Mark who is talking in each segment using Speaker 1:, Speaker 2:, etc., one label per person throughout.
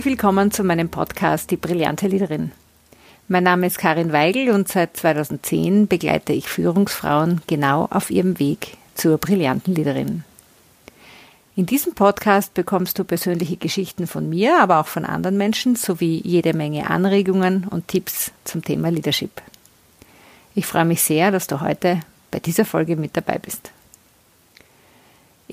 Speaker 1: Herzlich willkommen zu meinem Podcast Die brillante Leaderin. Mein Name ist Karin Weigel und seit 2010 begleite ich Führungsfrauen genau auf ihrem Weg zur brillanten Leaderin. In diesem Podcast bekommst du persönliche Geschichten von mir, aber auch von anderen Menschen sowie jede Menge Anregungen und Tipps zum Thema Leadership. Ich freue mich sehr, dass du heute bei dieser Folge mit dabei bist.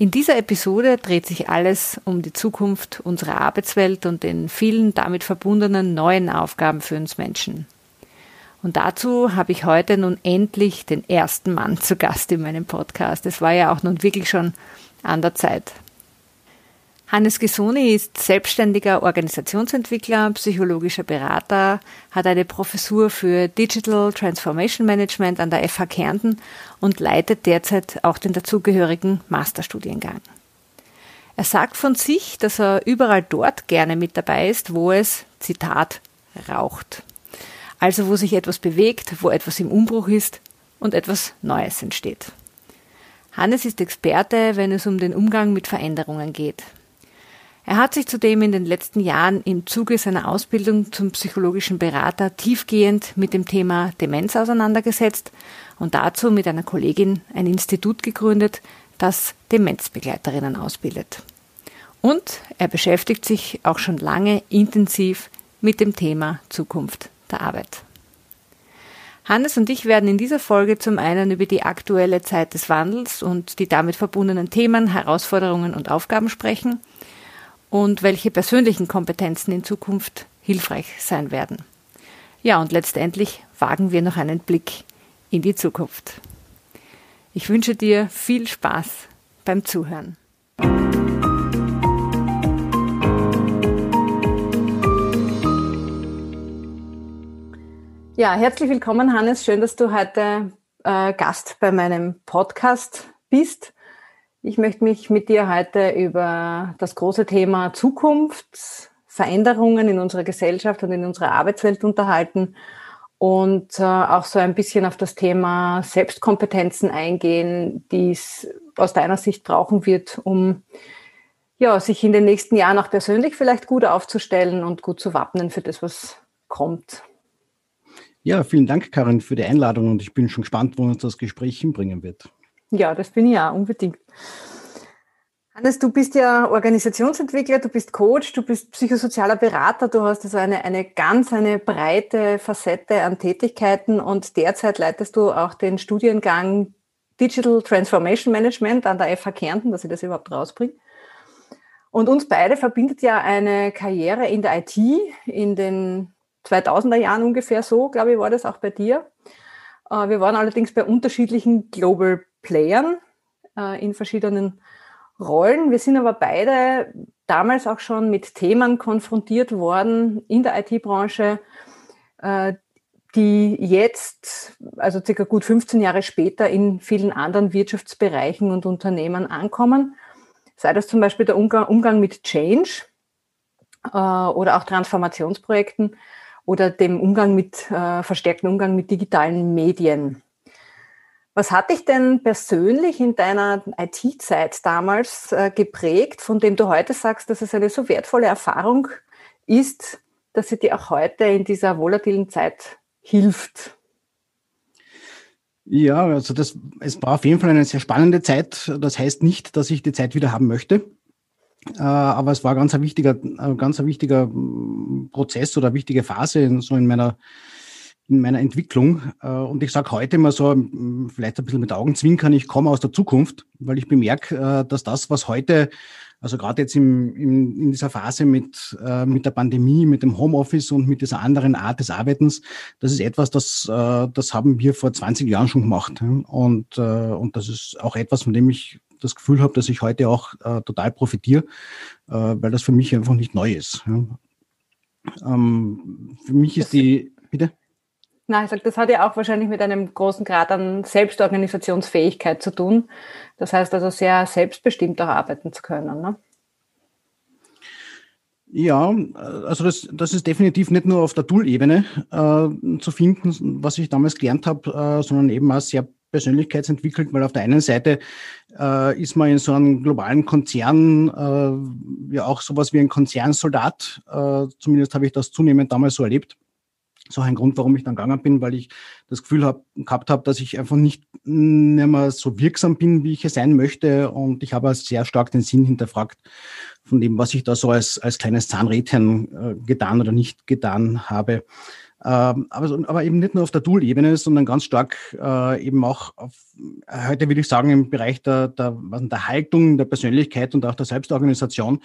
Speaker 1: In dieser Episode dreht sich alles um die Zukunft unserer Arbeitswelt und den vielen damit verbundenen neuen Aufgaben für uns Menschen. Und dazu habe ich heute nun endlich den ersten Mann zu Gast in meinem Podcast. Es war ja auch nun wirklich schon an der Zeit. Hannes Gesoni ist selbstständiger Organisationsentwickler, psychologischer Berater, hat eine Professur für Digital Transformation Management an der FH Kärnten und leitet derzeit auch den dazugehörigen Masterstudiengang. Er sagt von sich, dass er überall dort gerne mit dabei ist, wo es, Zitat, raucht. Also wo sich etwas bewegt, wo etwas im Umbruch ist und etwas Neues entsteht. Hannes ist Experte, wenn es um den Umgang mit Veränderungen geht. Er hat sich zudem in den letzten Jahren im Zuge seiner Ausbildung zum psychologischen Berater tiefgehend mit dem Thema Demenz auseinandergesetzt und dazu mit einer Kollegin ein Institut gegründet, das Demenzbegleiterinnen ausbildet. Und er beschäftigt sich auch schon lange intensiv mit dem Thema Zukunft der Arbeit. Hannes und ich werden in dieser Folge zum einen über die aktuelle Zeit des Wandels und die damit verbundenen Themen, Herausforderungen und Aufgaben sprechen – und welche persönlichen Kompetenzen in Zukunft hilfreich sein werden. Ja, und letztendlich wagen wir noch einen Blick in die Zukunft. Ich wünsche dir viel Spaß beim Zuhören. Ja, herzlich willkommen, Hannes. Schön, dass du heute äh, Gast bei meinem Podcast bist. Ich möchte mich mit dir heute über das große Thema Zukunft, Veränderungen in unserer Gesellschaft und in unserer Arbeitswelt unterhalten und äh, auch so ein bisschen auf das Thema Selbstkompetenzen eingehen, die es aus deiner Sicht brauchen wird, um ja, sich in den nächsten Jahren auch persönlich vielleicht gut aufzustellen und gut zu wappnen für das, was kommt.
Speaker 2: Ja, vielen Dank, Karin, für die Einladung und ich bin schon gespannt, wo uns das Gespräch hinbringen wird.
Speaker 1: Ja, das bin ich auch unbedingt. Hannes, du bist ja Organisationsentwickler, du bist Coach, du bist psychosozialer Berater, du hast also eine, eine ganz eine breite Facette an Tätigkeiten und derzeit leitest du auch den Studiengang Digital Transformation Management an der FH Kärnten, dass ich das überhaupt rausbringe. Und uns beide verbindet ja eine Karriere in der IT in den 2000er Jahren ungefähr so, glaube ich, war das auch bei dir. Äh, wir waren allerdings bei unterschiedlichen Global Playern äh, in verschiedenen Rollen. Wir sind aber beide damals auch schon mit Themen konfrontiert worden in der IT-Branche, äh, die jetzt, also circa gut 15 Jahre später, in vielen anderen Wirtschaftsbereichen und Unternehmen ankommen. Sei das zum Beispiel der Umgang, Umgang mit Change äh, oder auch Transformationsprojekten oder dem Umgang mit, äh, verstärkten Umgang mit digitalen Medien. Was hat dich denn persönlich in deiner IT-Zeit damals äh, geprägt, von dem du heute sagst, dass es eine so wertvolle Erfahrung ist, dass sie dir auch heute in dieser volatilen Zeit hilft?
Speaker 2: Ja, also das, es war auf jeden Fall eine sehr spannende Zeit. Das heißt nicht, dass ich die Zeit wieder haben möchte. Äh, aber es war ganz ein wichtiger, ganz ein wichtiger mm, Prozess oder eine wichtige Phase in, so in meiner in meiner Entwicklung. Äh, und ich sage heute mal so, vielleicht ein bisschen mit Augenzwinkern, ich komme aus der Zukunft, weil ich bemerke, äh, dass das, was heute, also gerade jetzt im, im, in dieser Phase mit, äh, mit der Pandemie, mit dem Homeoffice und mit dieser anderen Art des Arbeitens, das ist etwas, das, das haben wir vor 20 Jahren schon gemacht. Und, und das ist auch etwas, von dem ich das Gefühl habe, dass ich heute auch total profitiere, weil das für mich einfach nicht neu ist. Ähm, für mich ist die, bitte?
Speaker 1: Nein, ich sage, das hat ja auch wahrscheinlich mit einem großen Grad an Selbstorganisationsfähigkeit zu tun. Das heißt also sehr selbstbestimmt auch arbeiten zu können. Ne?
Speaker 2: Ja, also das, das ist definitiv nicht nur auf der Tool-Ebene äh, zu finden, was ich damals gelernt habe, äh, sondern eben auch sehr persönlichkeitsentwickelt, weil auf der einen Seite äh, ist man in so einem globalen Konzern äh, ja auch sowas wie ein Konzernsoldat. Äh, zumindest habe ich das zunehmend damals so erlebt. So ein Grund, warum ich dann gegangen bin, weil ich das Gefühl hab, gehabt habe, dass ich einfach nicht, nicht mehr so wirksam bin, wie ich es sein möchte. Und ich habe sehr stark den Sinn hinterfragt von dem, was ich da so als, als kleines Zahnrädchen äh, getan oder nicht getan habe. Ähm, aber, aber eben nicht nur auf der Tool-Ebene, sondern ganz stark äh, eben auch auf, heute würde ich sagen, im Bereich der, der, der Haltung, der Persönlichkeit und auch der Selbstorganisation,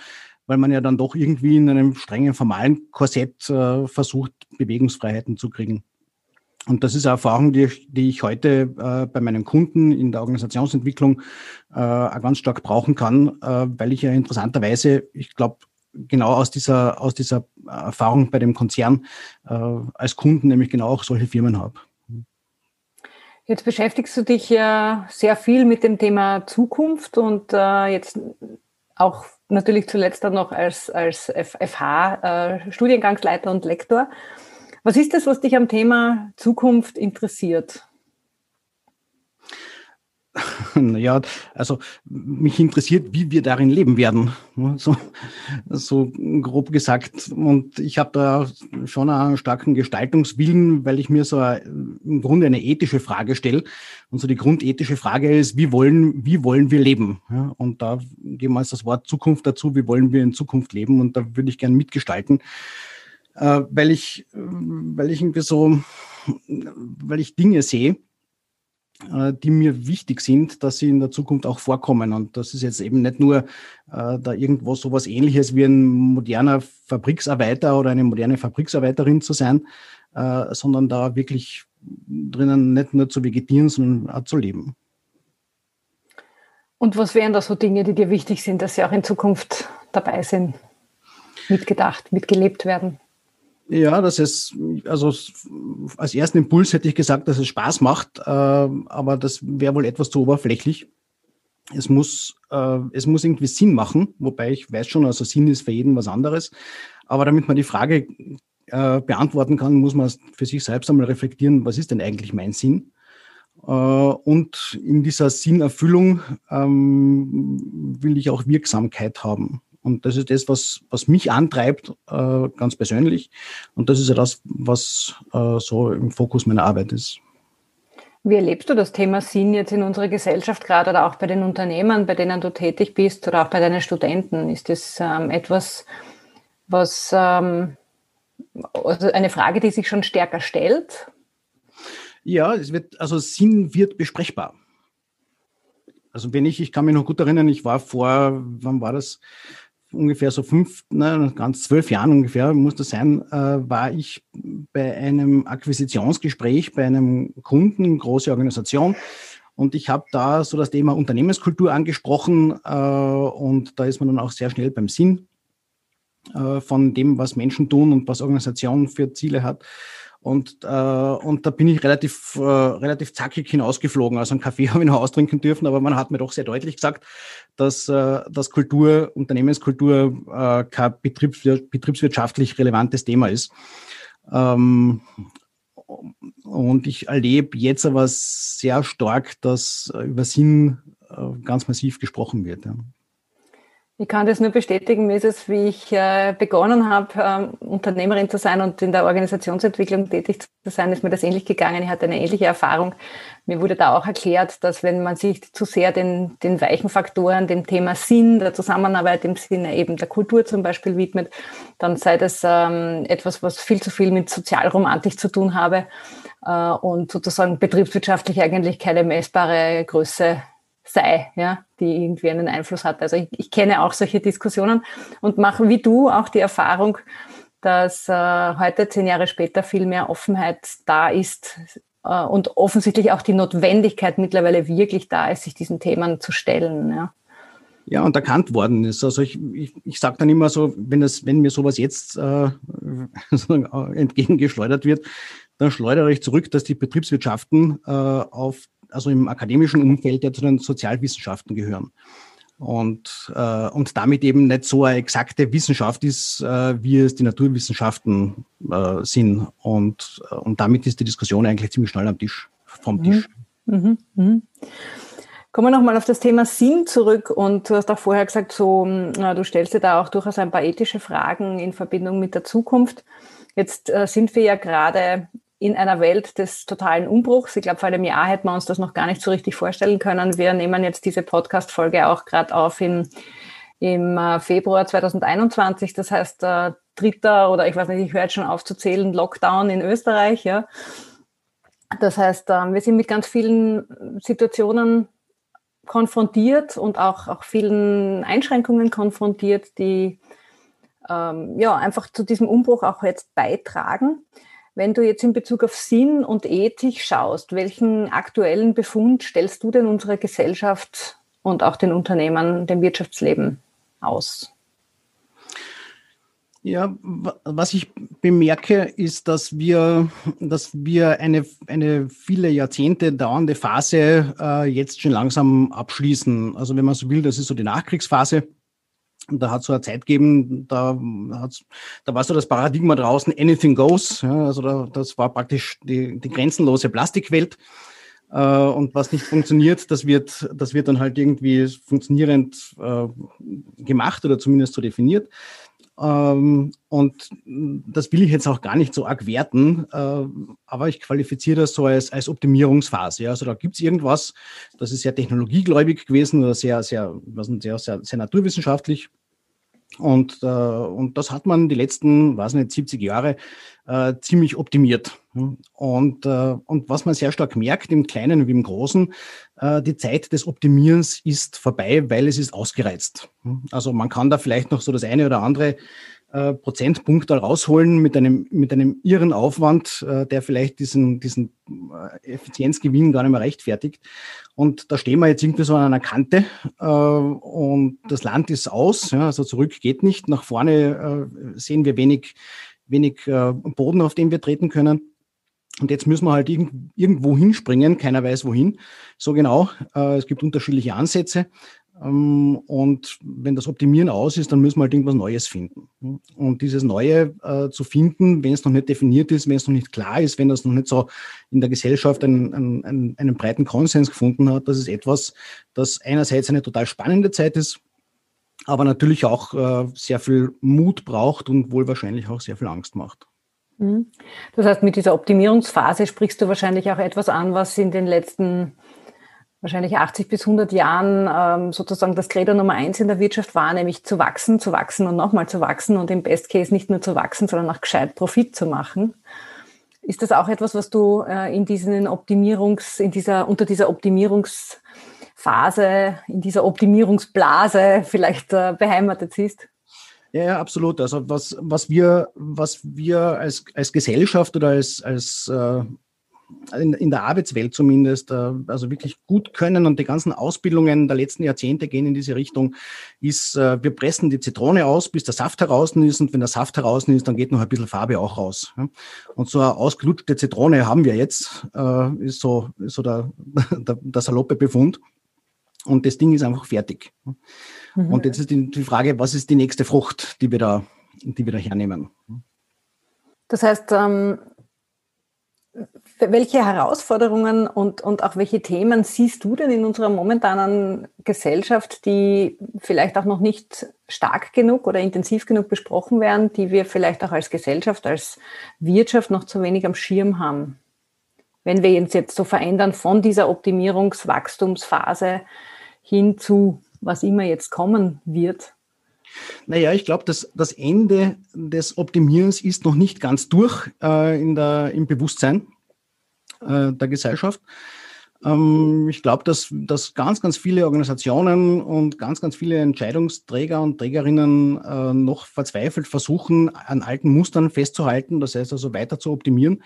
Speaker 2: weil man ja dann doch irgendwie in einem strengen formalen Korsett äh, versucht, Bewegungsfreiheiten zu kriegen. Und das ist eine Erfahrung, die, die ich heute äh, bei meinen Kunden in der Organisationsentwicklung äh, auch ganz stark brauchen kann, äh, weil ich ja interessanterweise, ich glaube, genau aus dieser, aus dieser Erfahrung bei dem Konzern äh, als Kunden nämlich genau auch solche Firmen habe.
Speaker 1: Jetzt beschäftigst du dich ja sehr viel mit dem Thema Zukunft und äh, jetzt auch natürlich zuletzt dann noch als, als FH äh, und Lektor. Was ist das, was dich am Thema Zukunft interessiert?
Speaker 2: Naja, also mich interessiert, wie wir darin leben werden. So, so grob gesagt. Und ich habe da schon einen starken Gestaltungswillen, weil ich mir so im Grunde eine ethische Frage stelle. Und so die grundethische Frage ist, wie wollen, wie wollen wir leben? Und da geben wir uns das Wort Zukunft dazu, wie wollen wir in Zukunft leben? Und da würde ich gerne mitgestalten, äh, weil ich, weil ich irgendwie so, weil ich Dinge sehe, äh, die mir wichtig sind, dass sie in der Zukunft auch vorkommen. Und das ist jetzt eben nicht nur äh, da irgendwo so was ähnliches wie ein moderner Fabriksarbeiter oder eine moderne Fabriksarbeiterin zu sein, äh, sondern da wirklich drinnen nicht nur zu vegetieren, sondern auch zu leben.
Speaker 1: Und was wären da so Dinge, die dir wichtig sind, dass sie auch in Zukunft dabei sind, mitgedacht, mitgelebt werden?
Speaker 2: Ja, das ist, also als ersten Impuls hätte ich gesagt, dass es Spaß macht, äh, aber das wäre wohl etwas zu oberflächlich. Es muss, äh, es muss irgendwie Sinn machen, wobei ich weiß schon, also Sinn ist für jeden was anderes. Aber damit man die Frage äh, beantworten kann, muss man für sich selbst einmal reflektieren, was ist denn eigentlich mein Sinn? Äh, und in dieser Sinnerfüllung ähm, will ich auch Wirksamkeit haben. Und das ist das, was, was mich antreibt, äh, ganz persönlich. Und das ist ja das, was äh, so im Fokus meiner Arbeit ist.
Speaker 1: Wie erlebst du das Thema Sinn jetzt in unserer Gesellschaft gerade oder auch bei den Unternehmern, bei denen du tätig bist oder auch bei deinen Studenten? Ist das ähm, etwas, was ähm, also eine Frage, die sich schon stärker stellt?
Speaker 2: Ja, es wird, also Sinn wird besprechbar. Also wenn ich, ich kann mich noch gut erinnern, ich war vor, wann war das? Ungefähr so fünf, ne, ganz zwölf Jahren ungefähr, muss das sein, äh, war ich bei einem Akquisitionsgespräch bei einem Kunden, große Organisation. Und ich habe da so das Thema Unternehmenskultur angesprochen äh, und da ist man dann auch sehr schnell beim Sinn äh, von dem, was Menschen tun und was Organisation für Ziele hat. Und, äh, und da bin ich relativ, äh, relativ zackig hinausgeflogen. Also einen Kaffee habe ich noch austrinken dürfen, aber man hat mir doch sehr deutlich gesagt, dass, äh, dass Kultur, Unternehmenskultur äh, kein betriebswir betriebswirtschaftlich relevantes Thema ist. Ähm, und ich erlebe jetzt aber sehr stark, dass über Sinn äh, ganz massiv gesprochen wird.
Speaker 1: Ich kann das nur bestätigen. Mir ist es, wie ich äh, begonnen habe, ähm, Unternehmerin zu sein und in der Organisationsentwicklung tätig zu sein, ist mir das ähnlich gegangen. Ich hatte eine ähnliche Erfahrung. Mir wurde da auch erklärt, dass wenn man sich zu sehr den, den weichen Faktoren, dem Thema Sinn, der Zusammenarbeit im Sinne eben der Kultur zum Beispiel widmet, dann sei das ähm, etwas, was viel zu viel mit Sozialromantik zu tun habe äh, und sozusagen betriebswirtschaftlich eigentlich keine messbare Größe sei, ja, die irgendwie einen Einfluss hat. Also ich, ich kenne auch solche Diskussionen und mache wie du auch die Erfahrung, dass äh, heute, zehn Jahre später, viel mehr Offenheit da ist äh, und offensichtlich auch die Notwendigkeit mittlerweile wirklich da ist, sich diesen Themen zu stellen. Ja.
Speaker 2: Ja, und erkannt worden ist. Also ich, ich, ich sage dann immer so, wenn, das, wenn mir sowas jetzt äh, entgegengeschleudert wird, dann schleudere ich zurück, dass die Betriebswirtschaften äh, auf also im akademischen Umfeld ja zu den Sozialwissenschaften gehören. Und, äh, und damit eben nicht so eine exakte Wissenschaft ist, äh, wie es die Naturwissenschaften äh, sind. Und, äh, und damit ist die Diskussion eigentlich ziemlich schnell am Tisch, vom mhm. Tisch.
Speaker 1: Mhm. Mhm. Kommen wir nochmal auf das Thema Sinn zurück und du hast auch vorher gesagt, so, du stellst dir da auch durchaus ein paar ethische Fragen in Verbindung mit der Zukunft. Jetzt äh, sind wir ja gerade in einer Welt des totalen Umbruchs. Ich glaube, vor einem Jahr hätten wir uns das noch gar nicht so richtig vorstellen können. Wir nehmen jetzt diese Podcast-Folge auch gerade auf in, im äh, Februar 2021. Das heißt, äh, dritter oder ich weiß nicht, ich höre jetzt schon aufzuzählen, Lockdown in Österreich. Ja. Das heißt, äh, wir sind mit ganz vielen Situationen konfrontiert und auch, auch vielen Einschränkungen konfrontiert, die ähm, ja einfach zu diesem Umbruch auch jetzt beitragen. Wenn du jetzt in Bezug auf Sinn und Ethik schaust, welchen aktuellen Befund stellst du denn unserer Gesellschaft und auch den Unternehmen, dem Wirtschaftsleben aus?
Speaker 2: Ja, was ich bemerke, ist, dass wir, dass wir eine, eine viele Jahrzehnte dauernde Phase äh, jetzt schon langsam abschließen. Also wenn man so will, das ist so die Nachkriegsphase. Und da hat es so eine Zeit gegeben, da, hat's, da war so das Paradigma draußen, anything goes. Ja, also da, das war praktisch die, die grenzenlose Plastikwelt. Äh, und was nicht funktioniert, das wird, das wird dann halt irgendwie funktionierend äh, gemacht oder zumindest so definiert. Ähm, und das will ich jetzt auch gar nicht so arg werten, äh, aber ich qualifiziere das so als, als Optimierungsphase. Also da gibt es irgendwas, das ist sehr technologiegläubig gewesen oder sehr, sehr, sehr, sehr, sehr naturwissenschaftlich. Und, äh, und das hat man die letzten, weiß nicht, 70 Jahre äh, ziemlich optimiert. Und, äh, und was man sehr stark merkt, im Kleinen wie im Großen, äh, die Zeit des Optimierens ist vorbei, weil es ist ausgereizt. Also man kann da vielleicht noch so das eine oder andere äh, Prozentpunkt da rausholen mit einem, mit einem irren Aufwand, äh, der vielleicht diesen, diesen äh, Effizienzgewinn gar nicht mehr rechtfertigt. Und da stehen wir jetzt irgendwie so an einer Kante äh, und das Land ist aus, ja, also zurück geht nicht. Nach vorne äh, sehen wir wenig, wenig äh, Boden, auf dem wir treten können. Und jetzt müssen wir halt irgendwo hinspringen, keiner weiß wohin. So genau. Äh, es gibt unterschiedliche Ansätze. Ähm, und wenn das Optimieren aus ist, dann müssen wir halt irgendwas Neues finden. Und dieses Neue äh, zu finden, wenn es noch nicht definiert ist, wenn es noch nicht klar ist, wenn das noch nicht so in der Gesellschaft einen, einen, einen breiten Konsens gefunden hat, das ist etwas, das einerseits eine total spannende Zeit ist, aber natürlich auch äh, sehr viel Mut braucht und wohl wahrscheinlich auch sehr viel Angst macht.
Speaker 1: Mhm. Das heißt, mit dieser Optimierungsphase sprichst du wahrscheinlich auch etwas an, was in den letzten wahrscheinlich 80 bis 100 Jahren ähm, sozusagen das Credo Nummer eins in der Wirtschaft war, nämlich zu wachsen, zu wachsen und nochmal zu wachsen und im Best Case nicht nur zu wachsen, sondern auch gescheit Profit zu machen. Ist das auch etwas, was du äh, in diesen Optimierungs, in dieser, unter dieser Optimierungsphase, in dieser Optimierungsblase vielleicht äh, beheimatet siehst?
Speaker 2: Ja, ja, absolut. Also was, was wir, was wir als, als Gesellschaft oder als, als äh, in, in, der Arbeitswelt zumindest, äh, also wirklich gut können und die ganzen Ausbildungen der letzten Jahrzehnte gehen in diese Richtung, ist, äh, wir pressen die Zitrone aus, bis der Saft heraus ist und wenn der Saft heraus ist, dann geht noch ein bisschen Farbe auch raus. Und so eine ausgelutschte Zitrone haben wir jetzt, äh, ist so, ist so der, der, der saloppe Befund. Und das Ding ist einfach fertig. Mhm. Und jetzt ist die, die, Frage, was ist die nächste Frucht, die wir da, die wir da hernehmen?
Speaker 1: Das heißt, ähm, welche Herausforderungen und, und auch welche Themen siehst du denn in unserer momentanen Gesellschaft, die vielleicht auch noch nicht stark genug oder intensiv genug besprochen werden, die wir vielleicht auch als Gesellschaft, als Wirtschaft noch zu wenig am Schirm haben? Wenn wir uns jetzt so verändern von dieser Optimierungswachstumsphase hin zu was immer jetzt kommen wird?
Speaker 2: Naja, ich glaube, dass das Ende des Optimierens ist noch nicht ganz durch äh, in der, im Bewusstsein äh, der Gesellschaft. Ähm, ich glaube, dass, dass ganz, ganz viele Organisationen und ganz, ganz viele Entscheidungsträger und Trägerinnen äh, noch verzweifelt versuchen, an alten Mustern festzuhalten, das heißt also weiter zu optimieren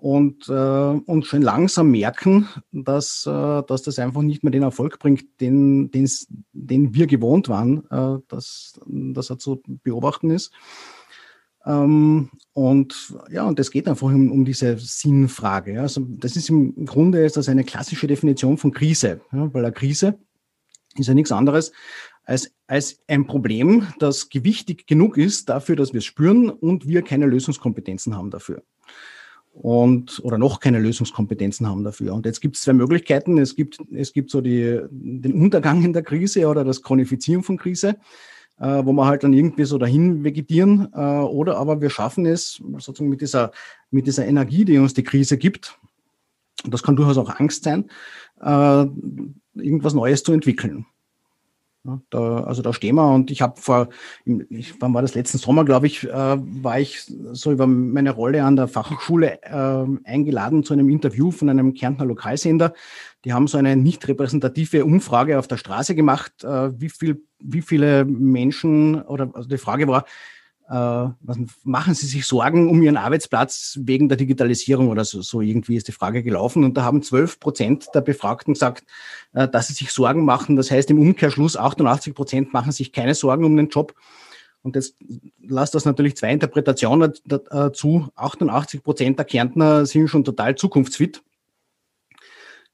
Speaker 2: und, äh, und schon langsam merken, dass, äh, dass das einfach nicht mehr den Erfolg bringt, den, den, wir gewohnt waren, äh, dass, dass er zu beobachten ist. Ähm, und ja, und es geht einfach um, um diese Sinnfrage. Ja. Also das ist im Grunde ist das eine klassische Definition von Krise, ja, weil eine Krise ist ja nichts anderes als, als ein Problem, das gewichtig genug ist dafür, dass wir es spüren und wir keine Lösungskompetenzen haben dafür. und oder noch keine Lösungskompetenzen haben dafür. Und jetzt gibt es zwei Möglichkeiten. Es gibt, es gibt so die, den Untergang in der Krise oder das Chronifizieren von Krise, äh, wo wir halt dann irgendwie so dahin vegetieren. Äh, oder aber wir schaffen es sozusagen mit dieser, mit dieser Energie, die uns die Krise gibt, das kann durchaus auch Angst sein, äh, irgendwas Neues zu entwickeln. Ja, da, also da stehen wir und ich habe vor, ich, wann war das letzten Sommer, glaube ich, äh, war ich so über meine Rolle an der Fachhochschule äh, eingeladen zu einem Interview von einem Kärntner Lokalsender. Die haben so eine nicht repräsentative Umfrage auf der Straße gemacht, äh, wie viel, wie viele Menschen oder also die Frage war, machen Sie sich Sorgen um Ihren Arbeitsplatz wegen der Digitalisierung oder so, so irgendwie ist die Frage gelaufen. Und da haben 12 Prozent der Befragten gesagt, äh, dass sie sich Sorgen machen. Das heißt im Umkehrschluss 88 Prozent machen sich keine Sorgen um den Job. Und jetzt lasst das natürlich zwei Interpretationen dazu. 88 Prozent der Kärntner sind schon total zukunftsfit.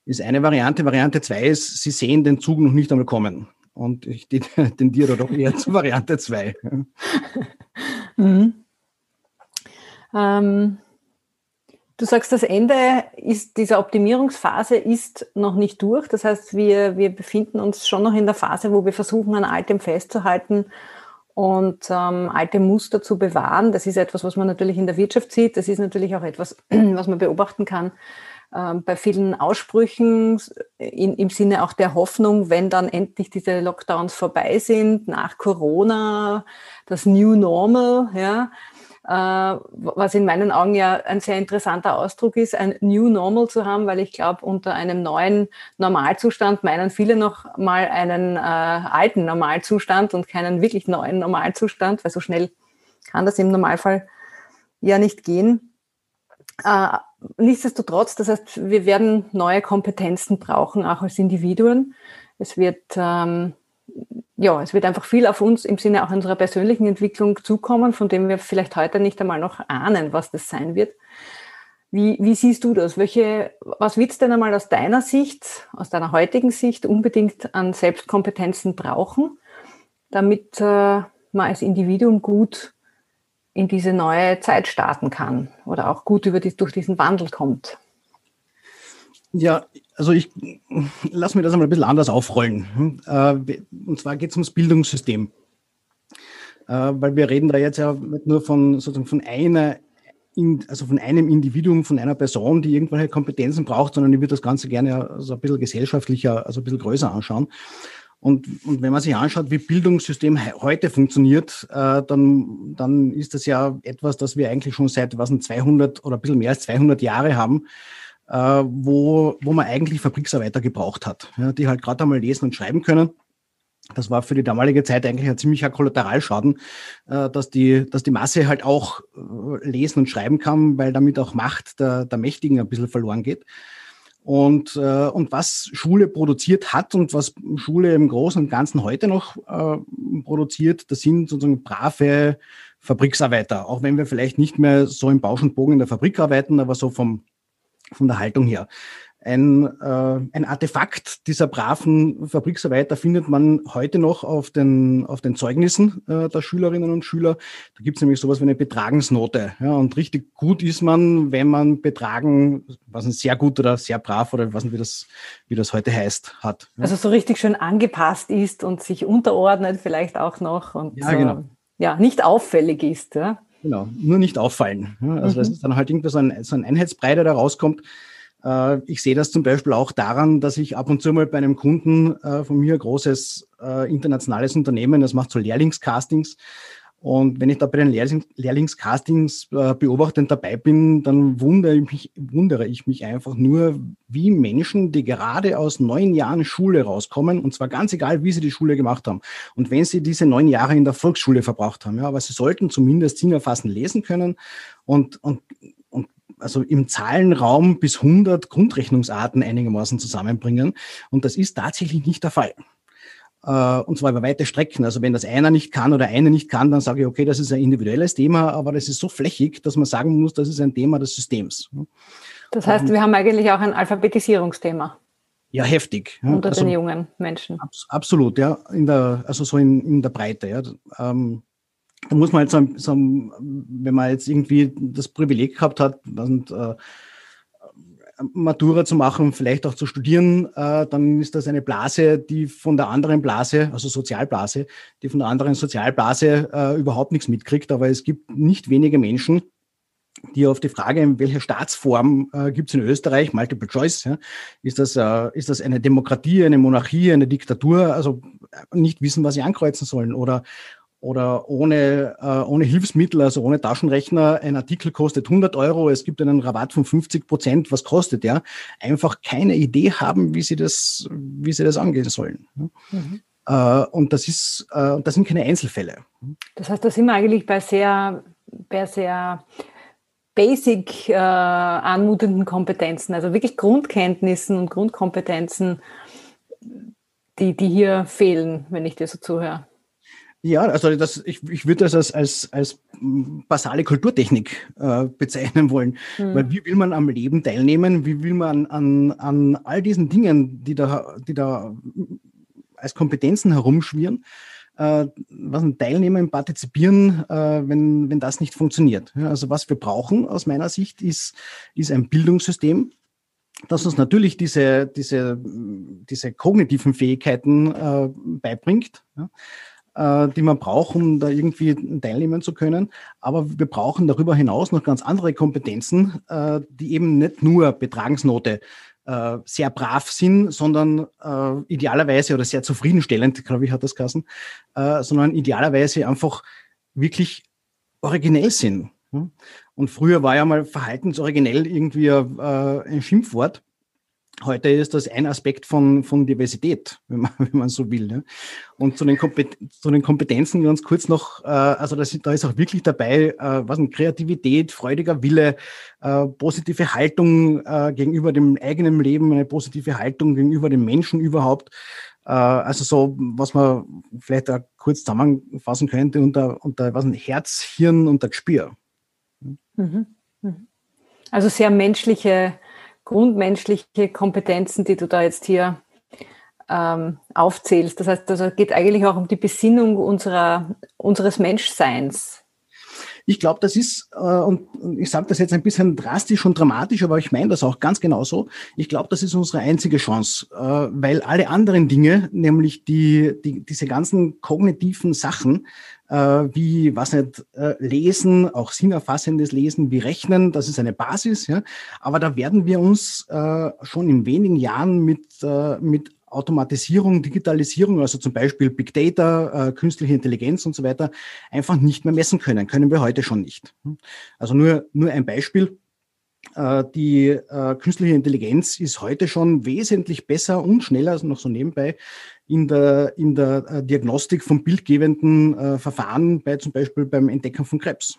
Speaker 2: Ist eine Variante. Variante zwei ist, sie sehen den Zug noch nicht einmal kommen. Und ich tendiere doch eher zu Variante 2.
Speaker 1: Mhm. Ähm, du sagst, das Ende ist, dieser Optimierungsphase ist noch nicht durch. Das heißt, wir, wir befinden uns schon noch in der Phase, wo wir versuchen, an Altem festzuhalten und ähm, alte Muster zu bewahren. Das ist etwas, was man natürlich in der Wirtschaft sieht. Das ist natürlich auch etwas, was man beobachten kann bei vielen Aussprüchen in, im Sinne auch der Hoffnung, wenn dann endlich diese Lockdowns vorbei sind, nach Corona, das New Normal, ja, äh, was in meinen Augen ja ein sehr interessanter Ausdruck ist, ein New Normal zu haben, weil ich glaube, unter einem neuen Normalzustand meinen viele noch mal einen äh, alten Normalzustand und keinen wirklich neuen Normalzustand, weil so schnell kann das im Normalfall ja nicht gehen. Äh, nichtsdestotrotz, das heißt, wir werden neue Kompetenzen brauchen, auch als Individuen. Es wird, ähm, ja, es wird einfach viel auf uns im Sinne auch unserer persönlichen Entwicklung zukommen, von dem wir vielleicht heute nicht einmal noch ahnen, was das sein wird. Wie, wie siehst du das? Welche, was wird es denn einmal aus deiner Sicht, aus deiner heutigen Sicht unbedingt an Selbstkompetenzen brauchen, damit äh, man als Individuum gut in diese neue Zeit starten kann oder auch gut über die, durch diesen Wandel kommt?
Speaker 2: Ja, also ich lass mir das einmal ein bisschen anders aufrollen. Äh, und zwar geht es ums Bildungssystem. Äh, weil wir reden da jetzt ja nicht nur von sozusagen von einer also von einem Individuum, von einer Person, die irgendwelche Kompetenzen braucht, sondern ich würde das Ganze gerne so ein bisschen gesellschaftlicher, also ein bisschen größer anschauen. Und, und wenn man sich anschaut, wie Bildungssystem heute funktioniert, äh, dann, dann ist das ja etwas, das wir eigentlich schon seit was 200 oder ein bisschen mehr als 200 Jahre haben, äh, wo, wo man eigentlich Fabriksarbeiter gebraucht hat, ja, die halt gerade einmal lesen und schreiben können. Das war für die damalige Zeit eigentlich ein ziemlicher Kollateralschaden, äh, dass, die, dass die Masse halt auch äh, lesen und schreiben kann, weil damit auch Macht der, der Mächtigen ein bisschen verloren geht. Und, äh, und was Schule produziert hat und was Schule im Großen und Ganzen heute noch äh, produziert, das sind sozusagen brave Fabriksarbeiter. Auch wenn wir vielleicht nicht mehr so im Bausch und Bogen in der Fabrik arbeiten, aber so vom, von der Haltung her. Ein, äh, ein Artefakt dieser braven Fabriksarbeiter findet man heute noch auf den, auf den Zeugnissen äh, der Schülerinnen und Schüler. Da gibt es nämlich sowas wie eine Betragensnote. Ja, und richtig gut ist man, wenn man Betragen, was ein sehr gut oder sehr brav oder was wie das, wie das heute heißt, hat.
Speaker 1: Ja. Also so richtig schön angepasst ist und sich unterordnet vielleicht auch noch und ja, genau. ja nicht auffällig ist. Ja.
Speaker 2: Genau, nur nicht auffallen. Ja, also mhm. es ist dann halt irgendwie so ein, so ein Einheitsbrei, der da rauskommt. Äh, ich sehe das zum Beispiel auch daran, dass ich ab und zu mal bei einem Kunden äh, von mir, großes äh, internationales Unternehmen, das macht so Lehrlingscastings. Und wenn ich da bei den Lehrlingscastings beobachtend dabei bin, dann wundere ich, mich, wundere ich mich einfach nur, wie Menschen, die gerade aus neun Jahren Schule rauskommen, und zwar ganz egal, wie sie die Schule gemacht haben. Und wenn sie diese neun Jahre in der Volksschule verbracht haben, ja, aber sie sollten zumindest Singerfassen lesen können und, und also im Zahlenraum bis 100 Grundrechnungsarten einigermaßen zusammenbringen. Und das ist tatsächlich nicht der Fall. Äh, und zwar über weite Strecken. Also wenn das einer nicht kann oder eine nicht kann, dann sage ich, okay, das ist ein individuelles Thema, aber das ist so flächig, dass man sagen muss, das ist ein Thema des Systems.
Speaker 1: Das heißt, wir haben eigentlich auch ein Alphabetisierungsthema.
Speaker 2: Ja, heftig.
Speaker 1: Unter also, den jungen Menschen.
Speaker 2: Abs absolut, ja, in der, also so in, in der Breite. Ja. Ähm, da muss man halt so, so wenn man jetzt irgendwie das Privileg gehabt hat, und, äh, Matura zu machen, vielleicht auch zu studieren, äh, dann ist das eine Blase, die von der anderen Blase, also Sozialblase, die von der anderen Sozialblase äh, überhaupt nichts mitkriegt. Aber es gibt nicht wenige Menschen, die auf die Frage, welche Staatsform äh, gibt es in Österreich, Multiple Choice, ja, ist, das, äh, ist das eine Demokratie, eine Monarchie, eine Diktatur, also nicht wissen, was sie ankreuzen sollen oder oder ohne, äh, ohne Hilfsmittel, also ohne Taschenrechner, ein Artikel kostet 100 Euro, es gibt einen Rabatt von 50 Prozent, was kostet der? Einfach keine Idee haben, wie sie das, wie sie das angehen sollen. Mhm. Äh, und das ist, äh, das sind keine Einzelfälle.
Speaker 1: Das heißt, da sind wir eigentlich bei sehr, bei sehr basic äh, anmutenden Kompetenzen, also wirklich Grundkenntnissen und Grundkompetenzen, die, die hier fehlen, wenn ich dir so zuhöre.
Speaker 2: Ja, also das, ich, ich würde das als, als, als basale Kulturtechnik äh, bezeichnen wollen. Mhm. Weil wie will man am Leben teilnehmen? Wie will man an, an all diesen Dingen, die da, die da als Kompetenzen herumschwirren, äh, was ein Teilnehmen, partizipieren, äh, wenn, wenn das nicht funktioniert? Ja, also was wir brauchen aus meiner Sicht ist, ist ein Bildungssystem, das uns natürlich diese, diese, diese kognitiven Fähigkeiten äh, beibringt. Ja die man braucht, um da irgendwie teilnehmen zu können. Aber wir brauchen darüber hinaus noch ganz andere Kompetenzen, äh, die eben nicht nur Betragensnote äh, sehr brav sind, sondern äh, idealerweise oder sehr zufriedenstellend, glaube ich, hat das Kassen, äh, sondern idealerweise einfach wirklich originell sind. Und früher war ja mal verhaltensoriginell irgendwie äh, ein Schimpfwort. Heute ist das ein Aspekt von, von Diversität, wenn man, wenn man so will. Ne? Und zu den, zu den Kompetenzen ganz kurz noch, äh, also das, da ist auch wirklich dabei, äh, was Kreativität, freudiger Wille, äh, positive Haltung äh, gegenüber dem eigenen Leben, eine positive Haltung gegenüber dem Menschen überhaupt. Äh, also so, was man vielleicht da kurz zusammenfassen könnte unter, unter was ein Herz, Hirn und der Gespür. Mhm.
Speaker 1: Mhm. Also sehr menschliche grundmenschliche Kompetenzen, die du da jetzt hier ähm, aufzählst. Das heißt, also geht eigentlich auch um die Besinnung unserer, unseres Menschseins.
Speaker 2: Ich glaube, das ist, äh, und ich sage das jetzt ein bisschen drastisch und dramatisch, aber ich meine das auch ganz genauso. Ich glaube, das ist unsere einzige Chance, äh, weil alle anderen Dinge, nämlich die, die, diese ganzen kognitiven Sachen, wie, was nicht, äh, Lesen, auch sinnerfassendes Lesen, wie Rechnen, das ist eine Basis, ja. Aber da werden wir uns äh, schon in wenigen Jahren mit, äh, mit Automatisierung, Digitalisierung, also zum Beispiel Big Data, äh, künstliche Intelligenz und so weiter, einfach nicht mehr messen können. Können wir heute schon nicht. Also nur, nur ein Beispiel. Äh, die äh, künstliche Intelligenz ist heute schon wesentlich besser und schneller, also noch so nebenbei, in der, in der äh, Diagnostik von bildgebenden äh, Verfahren, bei zum Beispiel beim Entdecken von Krebs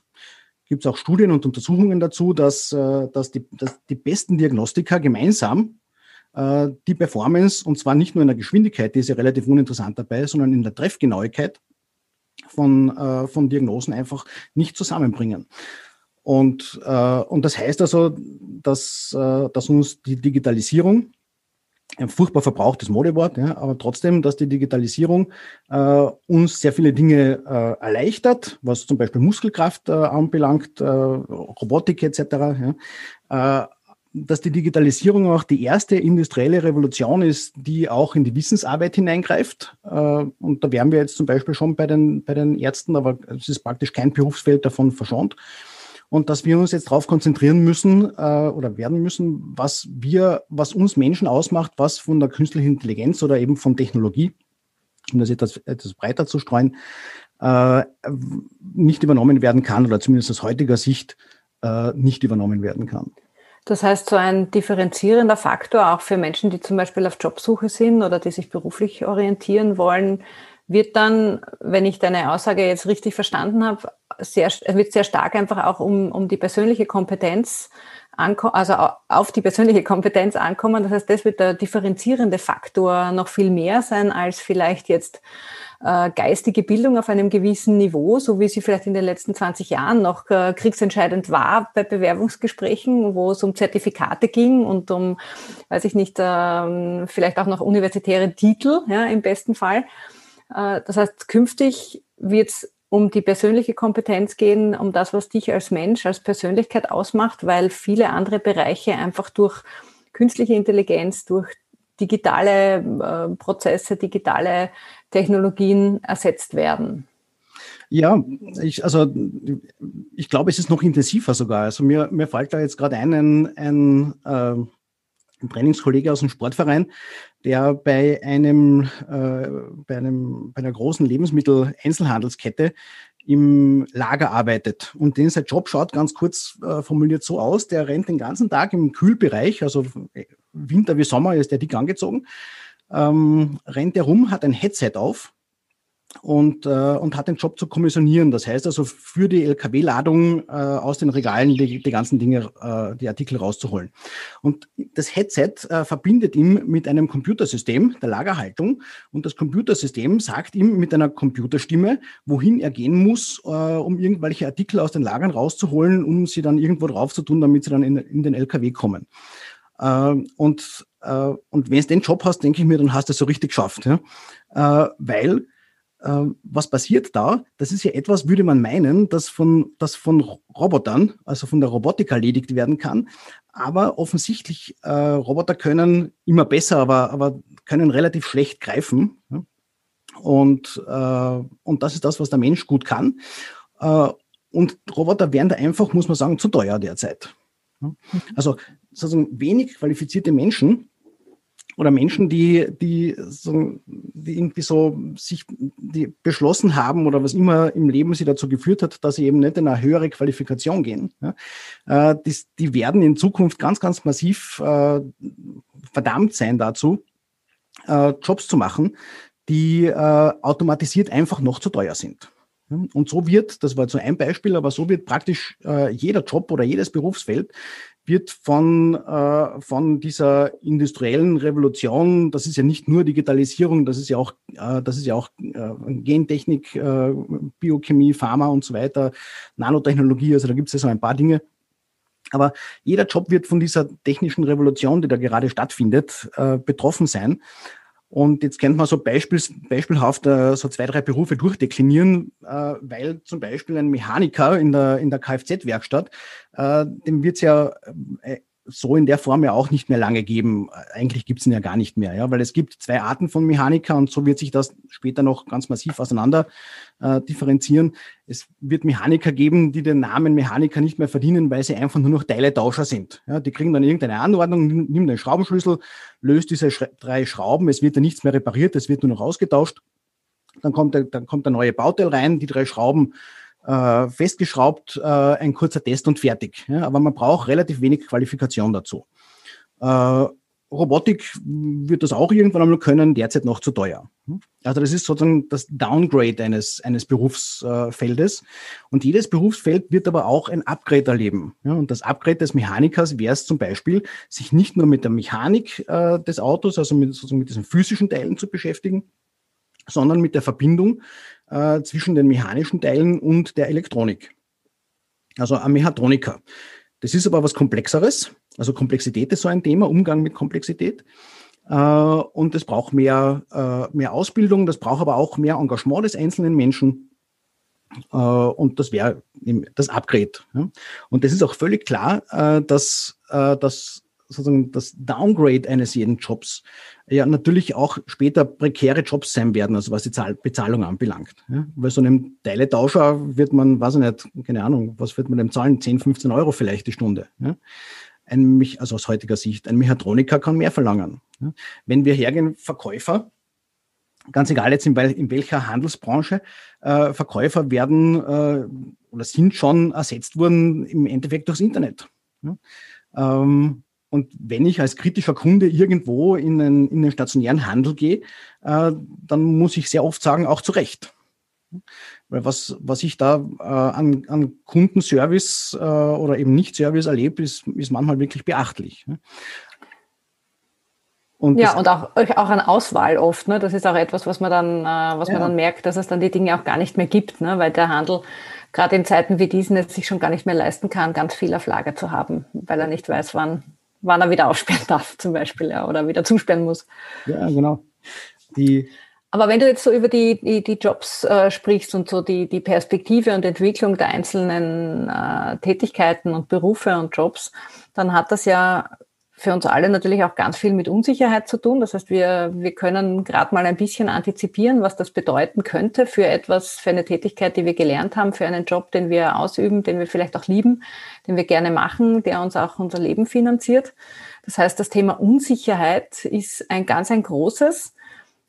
Speaker 2: gibt es auch Studien und Untersuchungen dazu, dass, äh, dass, die, dass die besten Diagnostiker gemeinsam äh, die Performance, und zwar nicht nur in der Geschwindigkeit, die ist ja relativ uninteressant dabei, sondern in der Treffgenauigkeit von, äh, von Diagnosen einfach nicht zusammenbringen. Und, äh, und das heißt also, dass, äh, dass uns die Digitalisierung, ein furchtbar verbrauchtes Modewort, ja, aber trotzdem, dass die Digitalisierung äh, uns sehr viele Dinge äh, erleichtert, was zum Beispiel Muskelkraft äh, anbelangt, äh, Robotik etc. Ja, äh, dass die Digitalisierung auch die erste industrielle Revolution ist, die auch in die Wissensarbeit hineingreift. Äh, und da wären wir jetzt zum Beispiel schon bei den, bei den Ärzten, aber es ist praktisch kein Berufsfeld davon verschont. Und dass wir uns jetzt darauf konzentrieren müssen äh, oder werden müssen, was wir, was uns Menschen ausmacht, was von der künstlichen Intelligenz oder eben von Technologie, um das etwas, etwas breiter zu streuen, äh, nicht übernommen werden kann oder zumindest aus heutiger Sicht nicht übernommen werden kann.
Speaker 1: Das heißt, so ein differenzierender Faktor auch für Menschen, die zum Beispiel auf Jobsuche sind oder die sich beruflich orientieren wollen, wird dann, wenn ich deine Aussage jetzt richtig verstanden habe, sehr, wird sehr stark einfach auch um, um die persönliche Kompetenz ankommen, also auf die persönliche Kompetenz ankommen. Das heißt, das wird der differenzierende Faktor noch viel mehr sein als vielleicht jetzt äh, geistige Bildung auf einem gewissen Niveau, so wie sie vielleicht in den letzten 20 Jahren noch äh, kriegsentscheidend war bei Bewerbungsgesprächen, wo es um Zertifikate ging und um, weiß ich nicht, äh, vielleicht auch noch universitäre Titel, ja, im besten Fall. Äh, das heißt, künftig wird es um die persönliche Kompetenz gehen, um das, was dich als Mensch, als Persönlichkeit ausmacht, weil viele andere Bereiche einfach durch künstliche Intelligenz, durch digitale äh, Prozesse, digitale Technologien ersetzt werden.
Speaker 2: Ja, ich, also ich glaube, es ist noch intensiver sogar. Also mir, mir fällt da jetzt gerade ein, ein, ein, äh, ein Trainingskollege aus dem Sportverein, der bei einem, äh, bei einem, bei einer großen Lebensmittel-Einzelhandelskette im Lager arbeitet. Und den sein Job schaut ganz kurz äh, formuliert so aus, der rennt den ganzen Tag im Kühlbereich, also Winter wie Sommer ist der dick angezogen, ähm, rennt er rum, hat ein Headset auf und, äh, und hat den Job zu kommissionieren. Das heißt also für die LKW-Ladung äh, aus den Regalen die, die ganzen Dinge, äh, die Artikel rauszuholen. Und das Headset äh, verbindet ihm mit einem Computersystem der Lagerhaltung und das Computersystem sagt ihm mit einer Computerstimme, wohin er gehen muss, äh, um irgendwelche Artikel aus den Lagern rauszuholen, um sie dann irgendwo drauf zu tun, damit sie dann in, in den LKW kommen. Äh, und äh, und wenn du den Job hast, denke ich mir, dann hast du es so richtig geschafft. Ja? Äh, weil was passiert da? Das ist ja etwas, würde man meinen, das von, das von Robotern, also von der Robotik erledigt werden kann. Aber offensichtlich, äh, Roboter können immer besser, aber, aber können relativ schlecht greifen. Und, äh, und das ist das, was der Mensch gut kann. Äh, und Roboter wären da einfach, muss man sagen, zu teuer derzeit. Also sozusagen wenig qualifizierte Menschen oder Menschen, die, die, so, die irgendwie so sich die beschlossen haben oder was immer im Leben sie dazu geführt hat, dass sie eben nicht in eine höhere Qualifikation gehen, ja, äh, die, die werden in Zukunft ganz, ganz massiv äh, verdammt sein dazu, äh, Jobs zu machen, die äh, automatisiert einfach noch zu teuer sind. Und so wird, das war so ein Beispiel, aber so wird praktisch äh, jeder Job oder jedes Berufsfeld wird von, äh, von dieser industriellen Revolution, das ist ja nicht nur Digitalisierung, das ist ja auch, äh, das ist ja auch äh, Gentechnik, äh, Biochemie, Pharma und so weiter, Nanotechnologie, also da gibt es ja so ein paar Dinge. Aber jeder Job wird von dieser technischen Revolution, die da gerade stattfindet, äh, betroffen sein. Und jetzt kennt man so beispiels, beispielhaft äh, so zwei, drei Berufe durchdeklinieren, äh, weil zum Beispiel ein Mechaniker in der, in der Kfz-Werkstatt, äh, dem wird es ja äh, so in der Form ja auch nicht mehr lange geben. Eigentlich gibt es ihn ja gar nicht mehr, ja, weil es gibt zwei Arten von Mechaniker und so wird sich das später noch ganz massiv auseinander äh, differenzieren. Es wird Mechaniker geben, die den Namen Mechaniker nicht mehr verdienen, weil sie einfach nur noch Teiletauscher sind. Ja, die kriegen dann irgendeine Anordnung, nehmen den Schraubenschlüssel, löst diese Sch drei Schrauben, es wird dann nichts mehr repariert, es wird nur noch ausgetauscht. Dann kommt der, dann kommt der neue Bauteil rein, die drei Schrauben äh, festgeschraubt, äh, ein kurzer Test und fertig. Ja, aber man braucht relativ wenig Qualifikation dazu. Äh, Robotik wird das auch irgendwann einmal können, derzeit noch zu teuer. Also das ist sozusagen das Downgrade eines, eines Berufsfeldes. Und jedes Berufsfeld wird aber auch ein Upgrade erleben. Ja, und das Upgrade des Mechanikers wäre es zum Beispiel, sich nicht nur mit der Mechanik äh, des Autos, also mit, sozusagen mit diesen physischen Teilen zu beschäftigen, sondern mit der Verbindung äh, zwischen den mechanischen Teilen und der Elektronik. Also ein Mechatroniker. Das ist aber was Komplexeres. Also Komplexität ist so ein Thema, Umgang mit Komplexität. Äh, und es braucht mehr, äh, mehr Ausbildung, das braucht aber auch mehr Engagement des einzelnen Menschen. Äh, und das wäre das Upgrade. Und das ist auch völlig klar, äh, dass, äh, dass sozusagen das Downgrade eines jeden Jobs ja natürlich auch später prekäre Jobs sein werden, also was die Zahl Bezahlung anbelangt. Ja? Weil so einem Teiletauscher wird man, weiß ich nicht, keine Ahnung, was wird man dem zahlen? 10, 15 Euro vielleicht die Stunde. Ja? Ein, also aus heutiger Sicht, ein Mechatroniker kann mehr verlangen. Ja? Wenn wir hergehen, Verkäufer, ganz egal jetzt in, in welcher Handelsbranche, äh, Verkäufer werden äh, oder sind schon ersetzt worden im Endeffekt durchs Internet. Ja? Ähm, und wenn ich als kritischer Kunde irgendwo in den, in den stationären Handel gehe, äh, dann muss ich sehr oft sagen, auch zu Recht. Weil was, was ich da äh, an, an Kundenservice äh, oder eben Nicht-Service erlebe, ist, ist manchmal wirklich beachtlich.
Speaker 1: Und ja, und auch, auch an Auswahl oft. Ne? Das ist auch etwas, was man dann, äh, was ja. man dann merkt, dass es dann die Dinge auch gar nicht mehr gibt, ne? weil der Handel gerade in Zeiten wie diesen es sich schon gar nicht mehr leisten kann, ganz viel auf Lager zu haben, weil er nicht weiß, wann, wann er wieder aufsperren darf, zum Beispiel, ja, oder wieder zusperren muss.
Speaker 2: Ja, genau. Die,
Speaker 1: Aber wenn du jetzt so über die, die, die Jobs äh, sprichst und so die, die Perspektive und Entwicklung der einzelnen äh, Tätigkeiten und Berufe und Jobs, dann hat das ja für uns alle natürlich auch ganz viel mit Unsicherheit zu tun. Das heißt, wir, wir können gerade mal ein bisschen antizipieren, was das bedeuten könnte für etwas, für eine Tätigkeit, die wir gelernt haben, für einen Job, den wir ausüben, den wir vielleicht auch lieben, den wir gerne machen, der uns auch unser Leben finanziert. Das heißt, das Thema Unsicherheit ist ein ganz ein großes.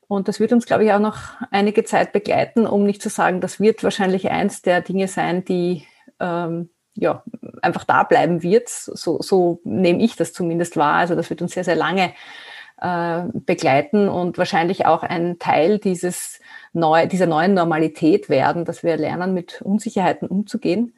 Speaker 1: Und das wird uns, glaube ich, auch noch einige Zeit begleiten, um nicht zu sagen, das wird wahrscheinlich eins der Dinge sein, die ähm, ja, einfach da bleiben wird. So, so nehme ich das zumindest wahr. Also das wird uns sehr, sehr lange äh, begleiten und wahrscheinlich auch ein Teil dieses neu, dieser neuen Normalität werden, dass wir lernen, mit Unsicherheiten umzugehen.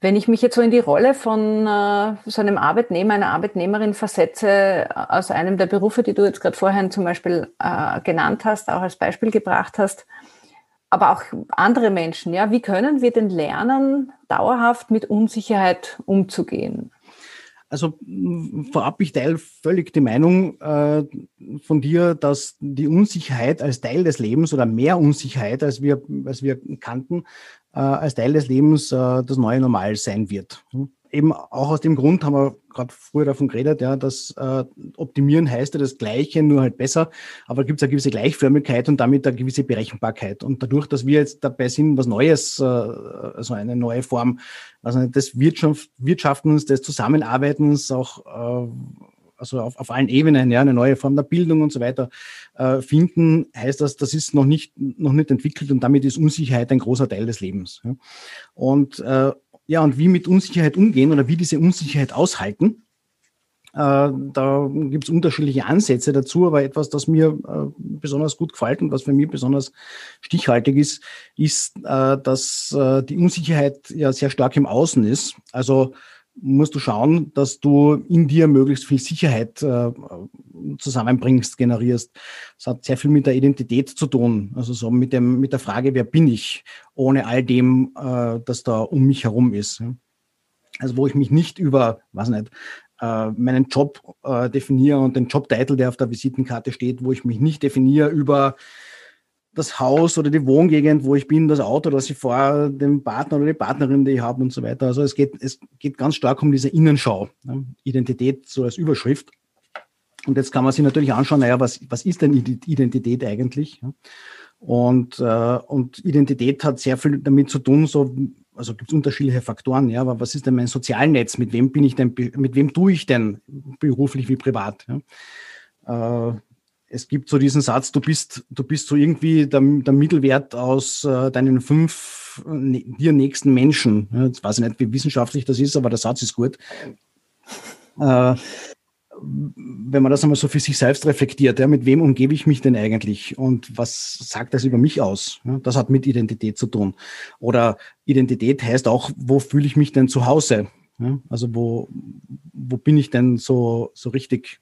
Speaker 1: Wenn ich mich jetzt so in die Rolle von äh, so einem Arbeitnehmer, einer Arbeitnehmerin versetze, aus einem der Berufe, die du jetzt gerade vorhin zum Beispiel äh, genannt hast, auch als Beispiel gebracht hast, aber auch andere Menschen, ja, wie können wir denn lernen, dauerhaft mit Unsicherheit umzugehen?
Speaker 2: Also vorab, ich teile völlig die Meinung äh, von dir, dass die Unsicherheit als Teil des Lebens oder mehr Unsicherheit, als wir, als wir kannten, äh, als Teil des Lebens äh, das neue Normal sein wird. Eben auch aus dem Grund haben wir gerade früher davon geredet, ja, dass äh, optimieren heißt ja das Gleiche, nur halt besser, aber gibt es eine gewisse Gleichförmigkeit und damit eine gewisse Berechenbarkeit. Und dadurch, dass wir jetzt dabei sind, was Neues, äh, also eine neue Form also des Wirtschaft, Wirtschaftens, des Zusammenarbeitens, auch äh, also auf, auf allen Ebenen, ja, eine neue Form der Bildung und so weiter äh, finden, heißt das, das ist noch nicht, noch nicht entwickelt und damit ist Unsicherheit ein großer Teil des Lebens. Ja. Und äh, ja, und wie mit Unsicherheit umgehen oder wie diese Unsicherheit aushalten, äh, da gibt es unterschiedliche Ansätze dazu, aber etwas, das mir äh, besonders gut gefällt und was für mich besonders stichhaltig ist, ist, äh, dass die Unsicherheit ja sehr stark im Außen ist. Also musst du schauen, dass du in dir möglichst viel Sicherheit äh, zusammenbringst, generierst. Das hat sehr viel mit der Identität zu tun. Also so mit dem, mit der Frage, wer bin ich, ohne all dem, äh, das da um mich herum ist. Also wo ich mich nicht über, was nicht, äh, meinen Job äh, definiere und den Jobtitel, der auf der Visitenkarte steht, wo ich mich nicht definiere über das Haus oder die Wohngegend, wo ich bin, das Auto, das ich fahre, den Partner oder die Partnerin, die ich habe und so weiter. Also es geht, es geht ganz stark um diese Innenschau, ne? Identität so als Überschrift. Und jetzt kann man sich natürlich anschauen, naja, was, was ist denn Identität eigentlich? Und, äh, und Identität hat sehr viel damit zu tun, so, also gibt es unterschiedliche Faktoren, ja, aber was ist denn mein Sozialnetz? Mit wem bin ich denn, mit wem tue ich denn beruflich wie privat? Ja? Äh, es gibt so diesen Satz, du bist, du bist so irgendwie der, der Mittelwert aus äh, deinen fünf ne, dir nächsten Menschen. Ja, jetzt weiß ich nicht, wie wissenschaftlich das ist, aber der Satz ist gut. Äh, wenn man das einmal so für sich selbst reflektiert, ja, mit wem umgebe ich mich denn eigentlich und was sagt das über mich aus? Ja, das hat mit Identität zu tun. Oder Identität heißt auch, wo fühle ich mich denn zu Hause? Ja, also wo, wo bin ich denn so, so richtig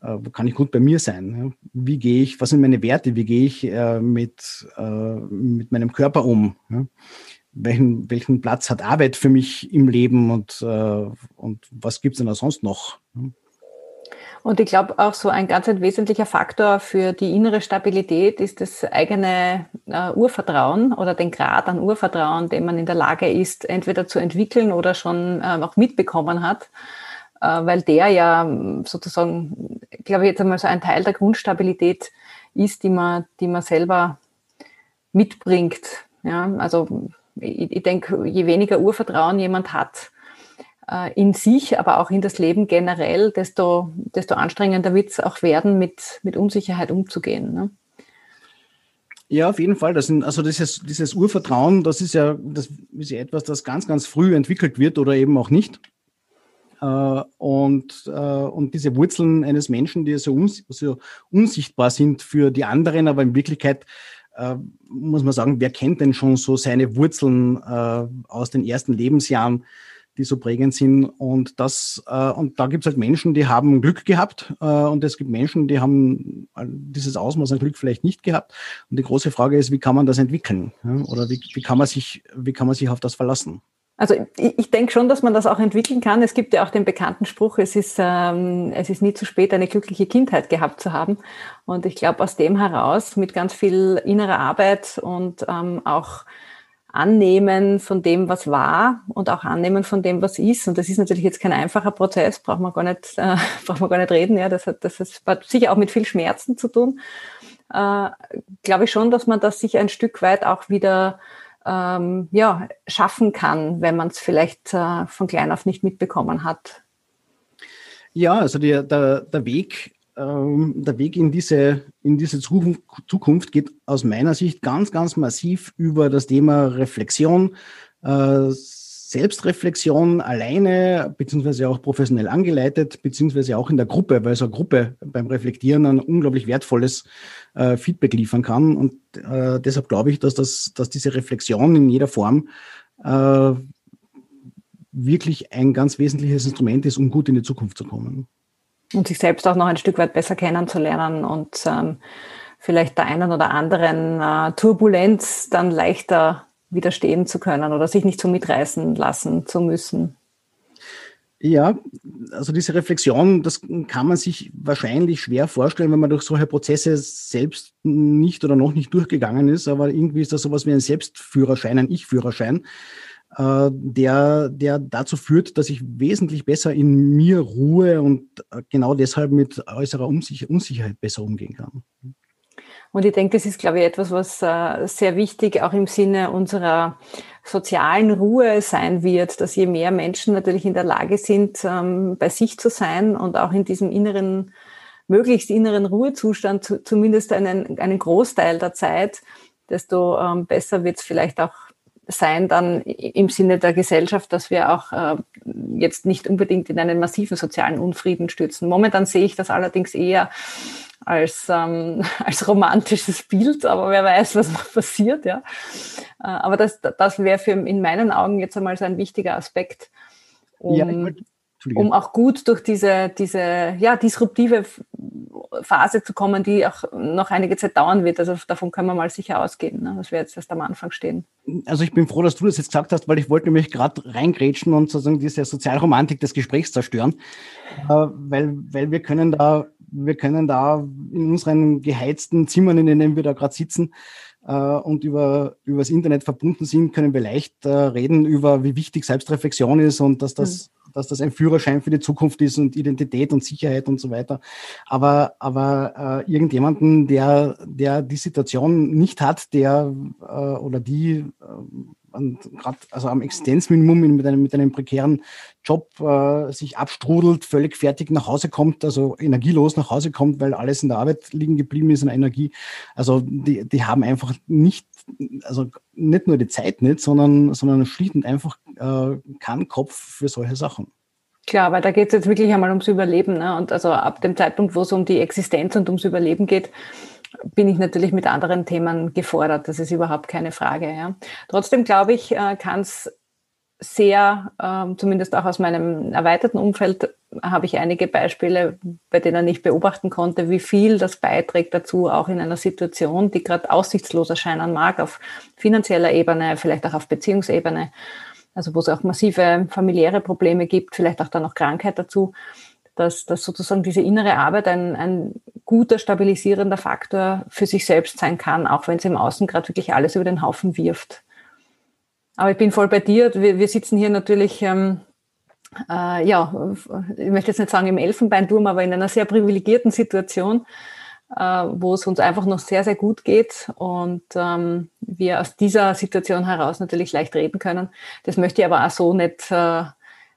Speaker 2: kann ich gut bei mir sein? Wie gehe ich, was sind meine Werte? Wie gehe ich äh, mit, äh, mit meinem Körper um? Welchen, welchen Platz hat Arbeit für mich im Leben und, und was gibt es denn da sonst noch?
Speaker 1: Und ich glaube auch so ein ganz ein wesentlicher Faktor für die innere Stabilität ist das eigene äh, Urvertrauen oder den Grad an Urvertrauen, den man in der Lage ist, entweder zu entwickeln oder schon äh, auch mitbekommen hat. Äh, weil der ja sozusagen, glaube ich, jetzt einmal so ein Teil der Grundstabilität ist, die man, die man selber mitbringt. Ja, also ich, ich denke, je weniger Urvertrauen jemand hat äh, in sich, aber auch in das Leben generell, desto, desto anstrengender wird es auch werden, mit, mit Unsicherheit umzugehen. Ne?
Speaker 2: Ja, auf jeden Fall. Das sind, also dieses, dieses Urvertrauen, das ist ja, das ist ja etwas, das ganz, ganz früh entwickelt wird oder eben auch nicht. Äh, und, äh, und diese Wurzeln eines Menschen, die so, uns, so unsichtbar sind für die anderen, aber in Wirklichkeit äh, muss man sagen, wer kennt denn schon so seine Wurzeln aus den ersten Lebensjahren, die so prägend sind. Und das, und da gibt es halt Menschen, die haben Glück gehabt und es gibt Menschen, die haben dieses Ausmaß an Glück vielleicht nicht gehabt. Und die große Frage ist, wie kann man das entwickeln? Oder wie, wie kann man sich, wie kann man sich auf das verlassen?
Speaker 1: Also ich, ich denke schon, dass man das auch entwickeln kann. Es gibt ja auch den bekannten Spruch, es ist, ähm, es ist nie zu spät, eine glückliche Kindheit gehabt zu haben. Und ich glaube, aus dem heraus, mit ganz viel innerer Arbeit und ähm, auch Annehmen von dem, was war und auch Annehmen von dem, was ist. Und das ist natürlich jetzt kein einfacher Prozess, braucht man gar nicht, äh, braucht man gar nicht reden. Ja, das hat, das hat sicher auch mit viel Schmerzen zu tun. Äh, glaube ich schon, dass man das sich ein Stück weit auch wieder ähm, ja, schaffen kann, wenn man es vielleicht äh, von klein auf nicht mitbekommen hat.
Speaker 2: Ja, also der, der, der Weg, ähm, der Weg in diese, in diese Zukunft geht aus meiner Sicht ganz, ganz massiv über das Thema Reflexion, äh, Selbstreflexion alleine, beziehungsweise auch professionell angeleitet, beziehungsweise auch in der Gruppe, weil so eine Gruppe beim Reflektieren ein unglaublich wertvolles äh, Feedback liefern kann. Und äh, deshalb glaube ich, dass, das, dass diese Reflexion in jeder Form äh, wirklich ein ganz wesentliches Instrument ist, um gut in die Zukunft zu kommen.
Speaker 1: Und sich selbst auch noch ein Stück weit besser kennenzulernen und ähm, vielleicht der einen oder anderen äh, Turbulenz dann leichter widerstehen zu können oder sich nicht so mitreißen lassen zu müssen.
Speaker 2: Ja, also diese Reflexion, das kann man sich wahrscheinlich schwer vorstellen, wenn man durch solche Prozesse selbst nicht oder noch nicht durchgegangen ist. Aber irgendwie ist das sowas wie ein Selbstführerschein, ein Ich-Führerschein, äh, der, der dazu führt, dass ich wesentlich besser in mir ruhe und genau deshalb mit äußerer Unsicherheit besser umgehen kann.
Speaker 1: Und ich denke, das ist, glaube ich, etwas, was äh, sehr wichtig auch im Sinne unserer sozialen Ruhe sein wird, dass je mehr Menschen natürlich in der Lage sind, ähm, bei sich zu sein und auch in diesem inneren, möglichst inneren Ruhezustand, zu, zumindest einen, einen Großteil der Zeit, desto ähm, besser wird es vielleicht auch sein dann im Sinne der Gesellschaft, dass wir auch äh, jetzt nicht unbedingt in einen massiven sozialen Unfrieden stürzen. Momentan sehe ich das allerdings eher als, ähm, als romantisches Bild, aber wer weiß, was noch passiert, ja. Äh, aber das, das wäre für in meinen Augen jetzt einmal so ein wichtiger Aspekt, um, ja, um auch gut durch diese, diese ja, disruptive Phase zu kommen, die auch noch einige Zeit dauern wird. Also davon können wir mal sicher ausgehen, ne, dass wir jetzt erst am Anfang stehen.
Speaker 2: Also ich bin froh, dass du das jetzt gesagt hast, weil ich wollte nämlich gerade reingrätschen und sozusagen diese Sozialromantik des Gesprächs zerstören, äh, weil, weil wir können da wir können da in unseren geheizten Zimmern, in denen wir da gerade sitzen äh, und über, das Internet verbunden sind, können wir leicht äh, reden über, wie wichtig Selbstreflexion ist und dass das, mhm. dass das ein Führerschein für die Zukunft ist und Identität und Sicherheit und so weiter. Aber, aber äh, irgendjemanden, der, der die Situation nicht hat, der äh, oder die äh, gerade also am Existenzminimum mit einem, mit einem prekären Job äh, sich abstrudelt, völlig fertig nach Hause kommt, also energielos nach Hause kommt, weil alles in der Arbeit liegen geblieben ist an Energie. Also die, die haben einfach nicht, also nicht nur die Zeit nicht, sondern, sondern schlicht und einfach äh, keinen Kopf für solche Sachen.
Speaker 1: Klar, weil da geht es jetzt wirklich einmal ums Überleben. Ne? Und also ab dem Zeitpunkt, wo es um die Existenz und ums Überleben geht, bin ich natürlich mit anderen Themen gefordert. Das ist überhaupt keine Frage. Ja. Trotzdem glaube ich, äh, kann es sehr, ähm, zumindest auch aus meinem erweiterten Umfeld, habe ich einige Beispiele, bei denen ich beobachten konnte, wie viel das beiträgt dazu, auch in einer Situation, die gerade aussichtslos erscheinen mag, auf finanzieller Ebene, vielleicht auch auf Beziehungsebene, also wo es auch massive familiäre Probleme gibt, vielleicht auch dann noch Krankheit dazu, dass, dass sozusagen diese innere Arbeit ein, ein guter stabilisierender Faktor für sich selbst sein kann, auch wenn es im Außen gerade wirklich alles über den Haufen wirft. Aber ich bin voll bei dir. Wir, wir sitzen hier natürlich, ähm, äh, ja, ich möchte jetzt nicht sagen im Elfenbeinturm, aber in einer sehr privilegierten Situation, äh, wo es uns einfach noch sehr, sehr gut geht und ähm, wir aus dieser Situation heraus natürlich leicht reden können. Das möchte ich aber auch so nicht äh,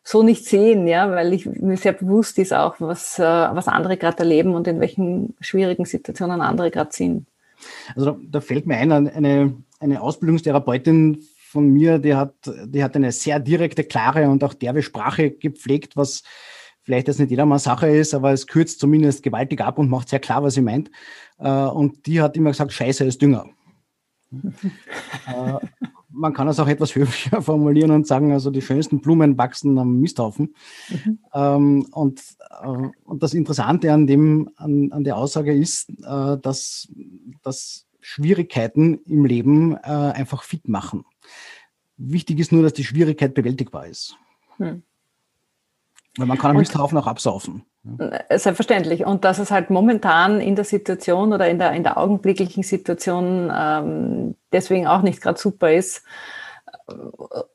Speaker 1: so nicht sehen, ja, weil ich mir sehr bewusst ist auch, was, äh, was andere gerade erleben und in welchen schwierigen Situationen andere gerade sind.
Speaker 2: Also da, da, fällt mir ein, eine, eine Ausbildungstherapeutin von mir, die hat, die hat eine sehr direkte, klare und auch derbe Sprache gepflegt, was vielleicht jetzt nicht jedermann Sache ist, aber es kürzt zumindest gewaltig ab und macht sehr klar, was sie meint. Äh, und die hat immer gesagt, Scheiße ist Dünger. Äh, man kann es auch etwas höflicher formulieren und sagen, also die schönsten Blumen wachsen am Misthaufen. Mhm. Ähm, und, äh, und das Interessante an, dem, an, an der Aussage ist, dass, dass Schwierigkeiten im Leben einfach fit machen. Wichtig ist nur, dass die Schwierigkeit bewältigbar ist. Hm. Weil man kann einen Misthaufen auch absaufen.
Speaker 1: Äh, selbstverständlich. Und dass es halt momentan in der Situation oder in der, in der augenblicklichen Situation ähm, deswegen auch nicht gerade super ist, äh,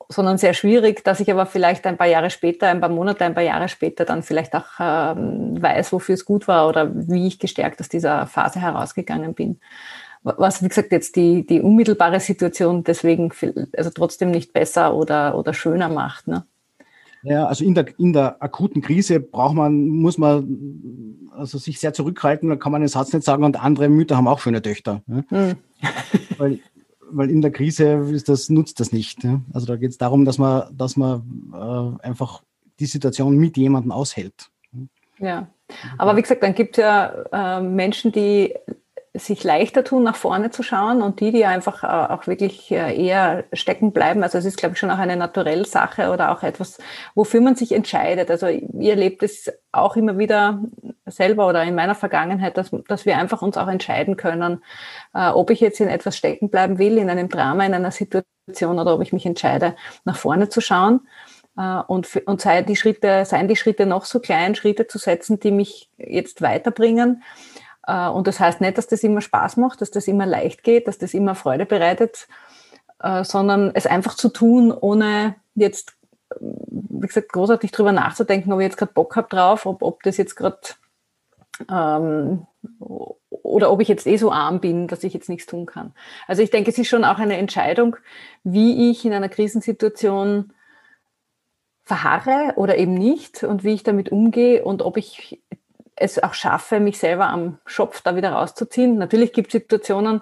Speaker 1: sondern sehr schwierig, dass ich aber vielleicht ein paar Jahre später, ein paar Monate, ein paar Jahre später dann vielleicht auch ähm, weiß, wofür es gut war oder wie ich gestärkt aus dieser Phase herausgegangen bin. Was, wie gesagt, jetzt die, die unmittelbare Situation deswegen also trotzdem nicht besser oder, oder schöner macht. Ne?
Speaker 2: Ja, also in der, in der akuten Krise braucht man, muss man also sich sehr zurückhalten, da kann man den Satz nicht sagen, und andere Mütter haben auch schöne Töchter. Ja? Mhm. weil, weil in der Krise ist das, nutzt das nicht. Ja? Also da geht es darum, dass man, dass man äh, einfach die Situation mit jemandem aushält.
Speaker 1: Ja, aber wie gesagt, dann gibt es ja äh, Menschen, die sich leichter tun, nach vorne zu schauen und die, die einfach äh, auch wirklich äh, eher stecken bleiben. Also es ist, glaube ich, schon auch eine naturelle Sache oder auch etwas, wofür man sich entscheidet. Also ihr erlebt es auch immer wieder selber oder in meiner Vergangenheit, dass, dass wir einfach uns auch entscheiden können, äh, ob ich jetzt in etwas stecken bleiben will, in einem Drama, in einer Situation oder ob ich mich entscheide, nach vorne zu schauen. Und, und sei die Schritte, seien die Schritte noch so klein, Schritte zu setzen, die mich jetzt weiterbringen. Äh, und das heißt nicht, dass das immer Spaß macht, dass das immer leicht geht, dass das immer Freude bereitet, äh, sondern es einfach zu tun, ohne jetzt, wie gesagt, großartig drüber nachzudenken, ob ich jetzt gerade Bock habe drauf, ob, ob das jetzt gerade ähm, oder ob ich jetzt eh so arm bin, dass ich jetzt nichts tun kann. Also ich denke, es ist schon auch eine Entscheidung, wie ich in einer Krisensituation verharre oder eben nicht und wie ich damit umgehe und ob ich es auch schaffe, mich selber am Schopf da wieder rauszuziehen. Natürlich gibt es Situationen,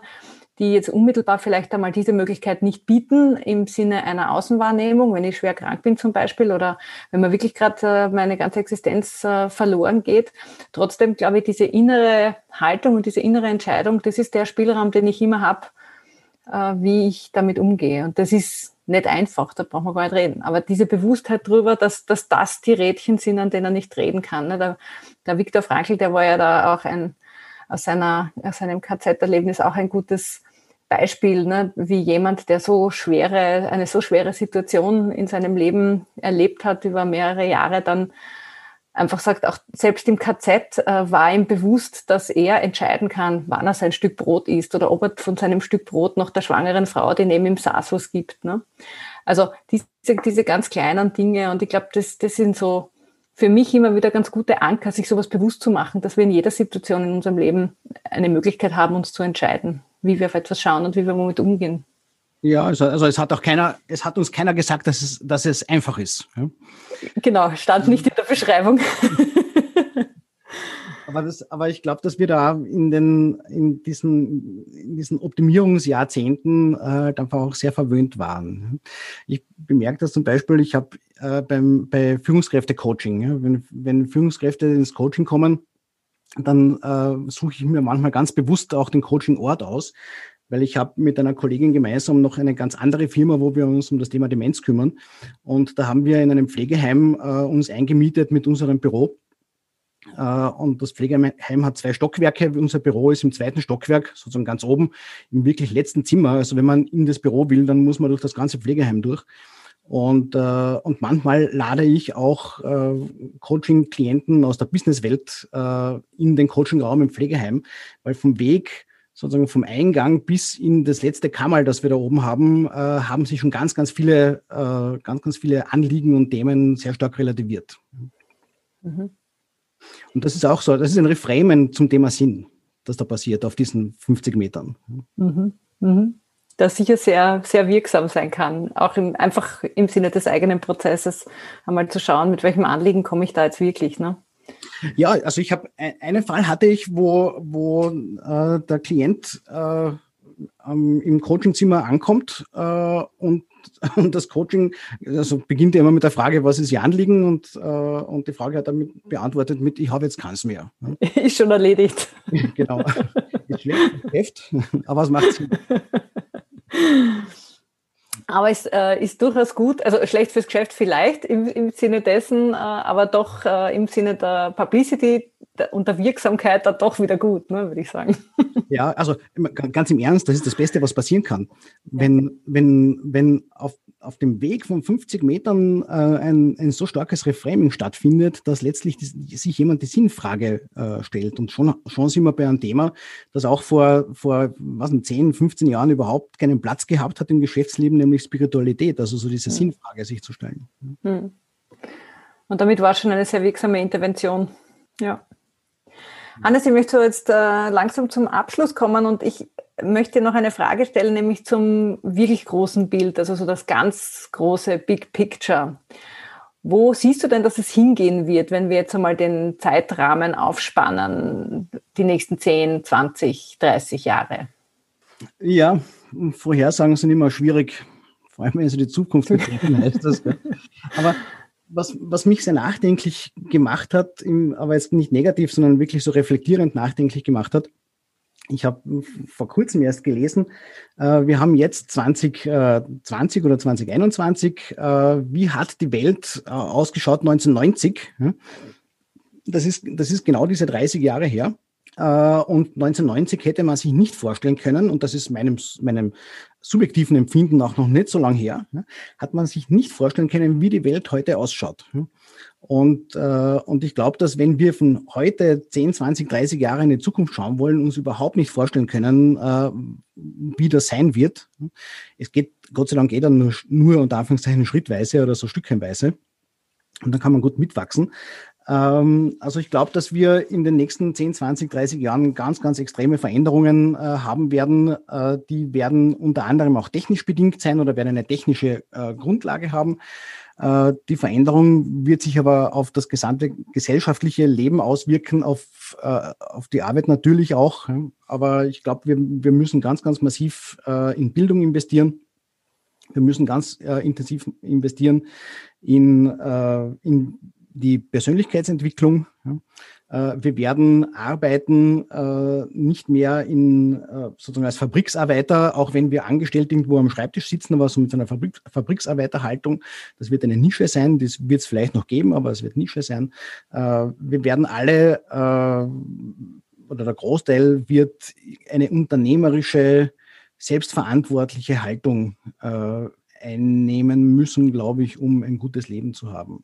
Speaker 1: die jetzt unmittelbar vielleicht einmal diese Möglichkeit nicht bieten im Sinne einer Außenwahrnehmung, wenn ich schwer krank bin zum Beispiel oder wenn mir wirklich gerade äh, meine ganze Existenz äh, verloren geht. Trotzdem glaube ich, diese innere Haltung und diese innere Entscheidung, das ist der Spielraum, den ich immer habe, äh, wie ich damit umgehe. Und das ist nicht einfach, da brauchen wir gar nicht reden. Aber diese Bewusstheit darüber, dass, dass das die Rädchen sind, an denen er nicht reden kann. Ne? Der, der Viktor Frankl, der war ja da auch ein, aus, seiner, aus seinem KZ-Erlebnis auch ein gutes Beispiel, ne? wie jemand, der so schwere, eine so schwere Situation in seinem Leben erlebt hat über mehrere Jahre, dann einfach sagt, auch selbst im KZ äh, war ihm bewusst, dass er entscheiden kann, wann er sein Stück Brot isst oder ob er von seinem Stück Brot noch der schwangeren Frau, die neben ihm saß, was gibt. Ne? Also diese, diese ganz kleinen Dinge und ich glaube, das, das sind so für mich immer wieder ganz gute Anker, sich sowas bewusst zu machen, dass wir in jeder Situation in unserem Leben eine Möglichkeit haben, uns zu entscheiden, wie wir auf etwas schauen und wie wir damit umgehen.
Speaker 2: Ja, also, also es hat auch keiner, es hat uns keiner gesagt, dass es, dass es einfach ist. Ja?
Speaker 1: Genau, stand nicht in der Beschreibung.
Speaker 2: aber, das, aber ich glaube, dass wir da in, den, in, diesen, in diesen Optimierungsjahrzehnten äh, einfach auch sehr verwöhnt waren. Ich bemerke das zum Beispiel, ich habe äh, beim, bei Führungskräfte-Coaching, ja, wenn, wenn Führungskräfte ins Coaching kommen, dann äh, suche ich mir manchmal ganz bewusst auch den Coaching-Ort aus, weil ich habe mit einer Kollegin gemeinsam noch eine ganz andere Firma, wo wir uns um das Thema Demenz kümmern. Und da haben wir in einem Pflegeheim äh, uns eingemietet mit unserem Büro. Äh, und das Pflegeheim hat zwei Stockwerke. Unser Büro ist im zweiten Stockwerk, sozusagen ganz oben, im wirklich letzten Zimmer. Also wenn man in das Büro will, dann muss man durch das ganze Pflegeheim durch. Und, äh, und manchmal lade ich auch äh, Coaching-Klienten aus der Businesswelt äh, in den Coaching-Raum im Pflegeheim, weil vom Weg sozusagen vom Eingang bis in das letzte Kammerl, das wir da oben haben, äh, haben sich schon ganz, ganz viele, äh, ganz, ganz viele Anliegen und Themen sehr stark relativiert. Mhm. Und das ist auch so, das ist ein Reframen zum Thema Sinn, das da passiert auf diesen 50 Metern.
Speaker 1: Mhm. Mhm. Das sicher sehr, sehr wirksam sein kann, auch im, einfach im Sinne des eigenen Prozesses einmal zu schauen, mit welchem Anliegen komme ich da jetzt wirklich. Ne?
Speaker 2: Ja, also ich habe einen Fall hatte ich, wo, wo äh, der Klient äh, ähm, im Coachingzimmer ankommt äh, und, und das Coaching, also beginnt ja immer mit der Frage, was ist Ihr Anliegen? Und, äh, und die Frage hat er mit beantwortet mit, ich habe jetzt keins mehr.
Speaker 1: Ist schon erledigt.
Speaker 2: genau. Ist schlecht, aber was macht Sinn?
Speaker 1: Aber es äh, ist durchaus gut, also schlecht fürs Geschäft vielleicht im, im Sinne dessen, äh, aber doch äh, im Sinne der Publicity und der Wirksamkeit dann doch wieder gut, ne, würde ich sagen.
Speaker 2: Ja, also ganz im Ernst, das ist das Beste, was passieren kann. Wenn, wenn, wenn auf, auf dem Weg von 50 Metern äh, ein, ein so starkes Reframing stattfindet, dass letztlich die, sich jemand die Sinnfrage äh, stellt. Und schon, schon sind wir bei einem Thema, das auch vor, vor was, 10, 15 Jahren überhaupt keinen Platz gehabt hat im Geschäftsleben, nämlich Spiritualität, also so diese. Sinnfrage sich zu stellen. Mhm.
Speaker 1: Und damit war schon eine sehr wirksame Intervention. Ja. Hannes, ich möchte so jetzt äh, langsam zum Abschluss kommen und ich möchte noch eine Frage stellen, nämlich zum wirklich großen Bild, also so das ganz große Big Picture. Wo siehst du denn, dass es hingehen wird, wenn wir jetzt einmal den Zeitrahmen aufspannen, die nächsten 10, 20, 30 Jahre?
Speaker 2: Ja, Vorhersagen sind immer schwierig, vor allem wenn sie die Zukunft betreffen, heißt das. Aber was, was mich sehr nachdenklich gemacht hat, im, aber jetzt nicht negativ, sondern wirklich so reflektierend nachdenklich gemacht hat. Ich habe vor kurzem erst gelesen, äh, wir haben jetzt 2020 äh, oder 2021. Äh, wie hat die Welt äh, ausgeschaut 1990? Das ist, das ist genau diese 30 Jahre her. Äh, und 1990 hätte man sich nicht vorstellen können, und das ist meinem, meinem subjektiven Empfinden auch noch nicht so lange her, hat man sich nicht vorstellen können, wie die Welt heute ausschaut. Und, äh, und ich glaube, dass wenn wir von heute 10, 20, 30 Jahre in die Zukunft schauen wollen, uns überhaupt nicht vorstellen können, äh, wie das sein wird. Es geht, Gott sei Dank, eh dann nur, nur unter Anführungszeichen schrittweise oder so stückchenweise. Und dann kann man gut mitwachsen. Ähm, also ich glaube, dass wir in den nächsten 10, 20, 30 Jahren ganz, ganz extreme Veränderungen äh, haben werden. Äh, die werden unter anderem auch technisch bedingt sein oder werden eine technische äh, Grundlage haben. Äh, die Veränderung wird sich aber auf das gesamte gesellschaftliche Leben auswirken, auf, äh, auf die Arbeit natürlich auch. Aber ich glaube, wir, wir müssen ganz, ganz massiv äh, in Bildung investieren. Wir müssen ganz intensiv investieren in, in die Persönlichkeitsentwicklung. Ja. Äh, wir werden arbeiten äh, nicht mehr in, äh, sozusagen als Fabriksarbeiter, auch wenn wir angestellt irgendwo am Schreibtisch sitzen, aber so mit einer Fabrik, Fabriksarbeiterhaltung. Das wird eine Nische sein, das wird es vielleicht noch geben, aber es wird Nische sein. Wir werden alle oder der Großteil wird eine unternehmerische, selbstverantwortliche Haltung einnehmen müssen, glaube ich, um ein gutes Leben zu haben.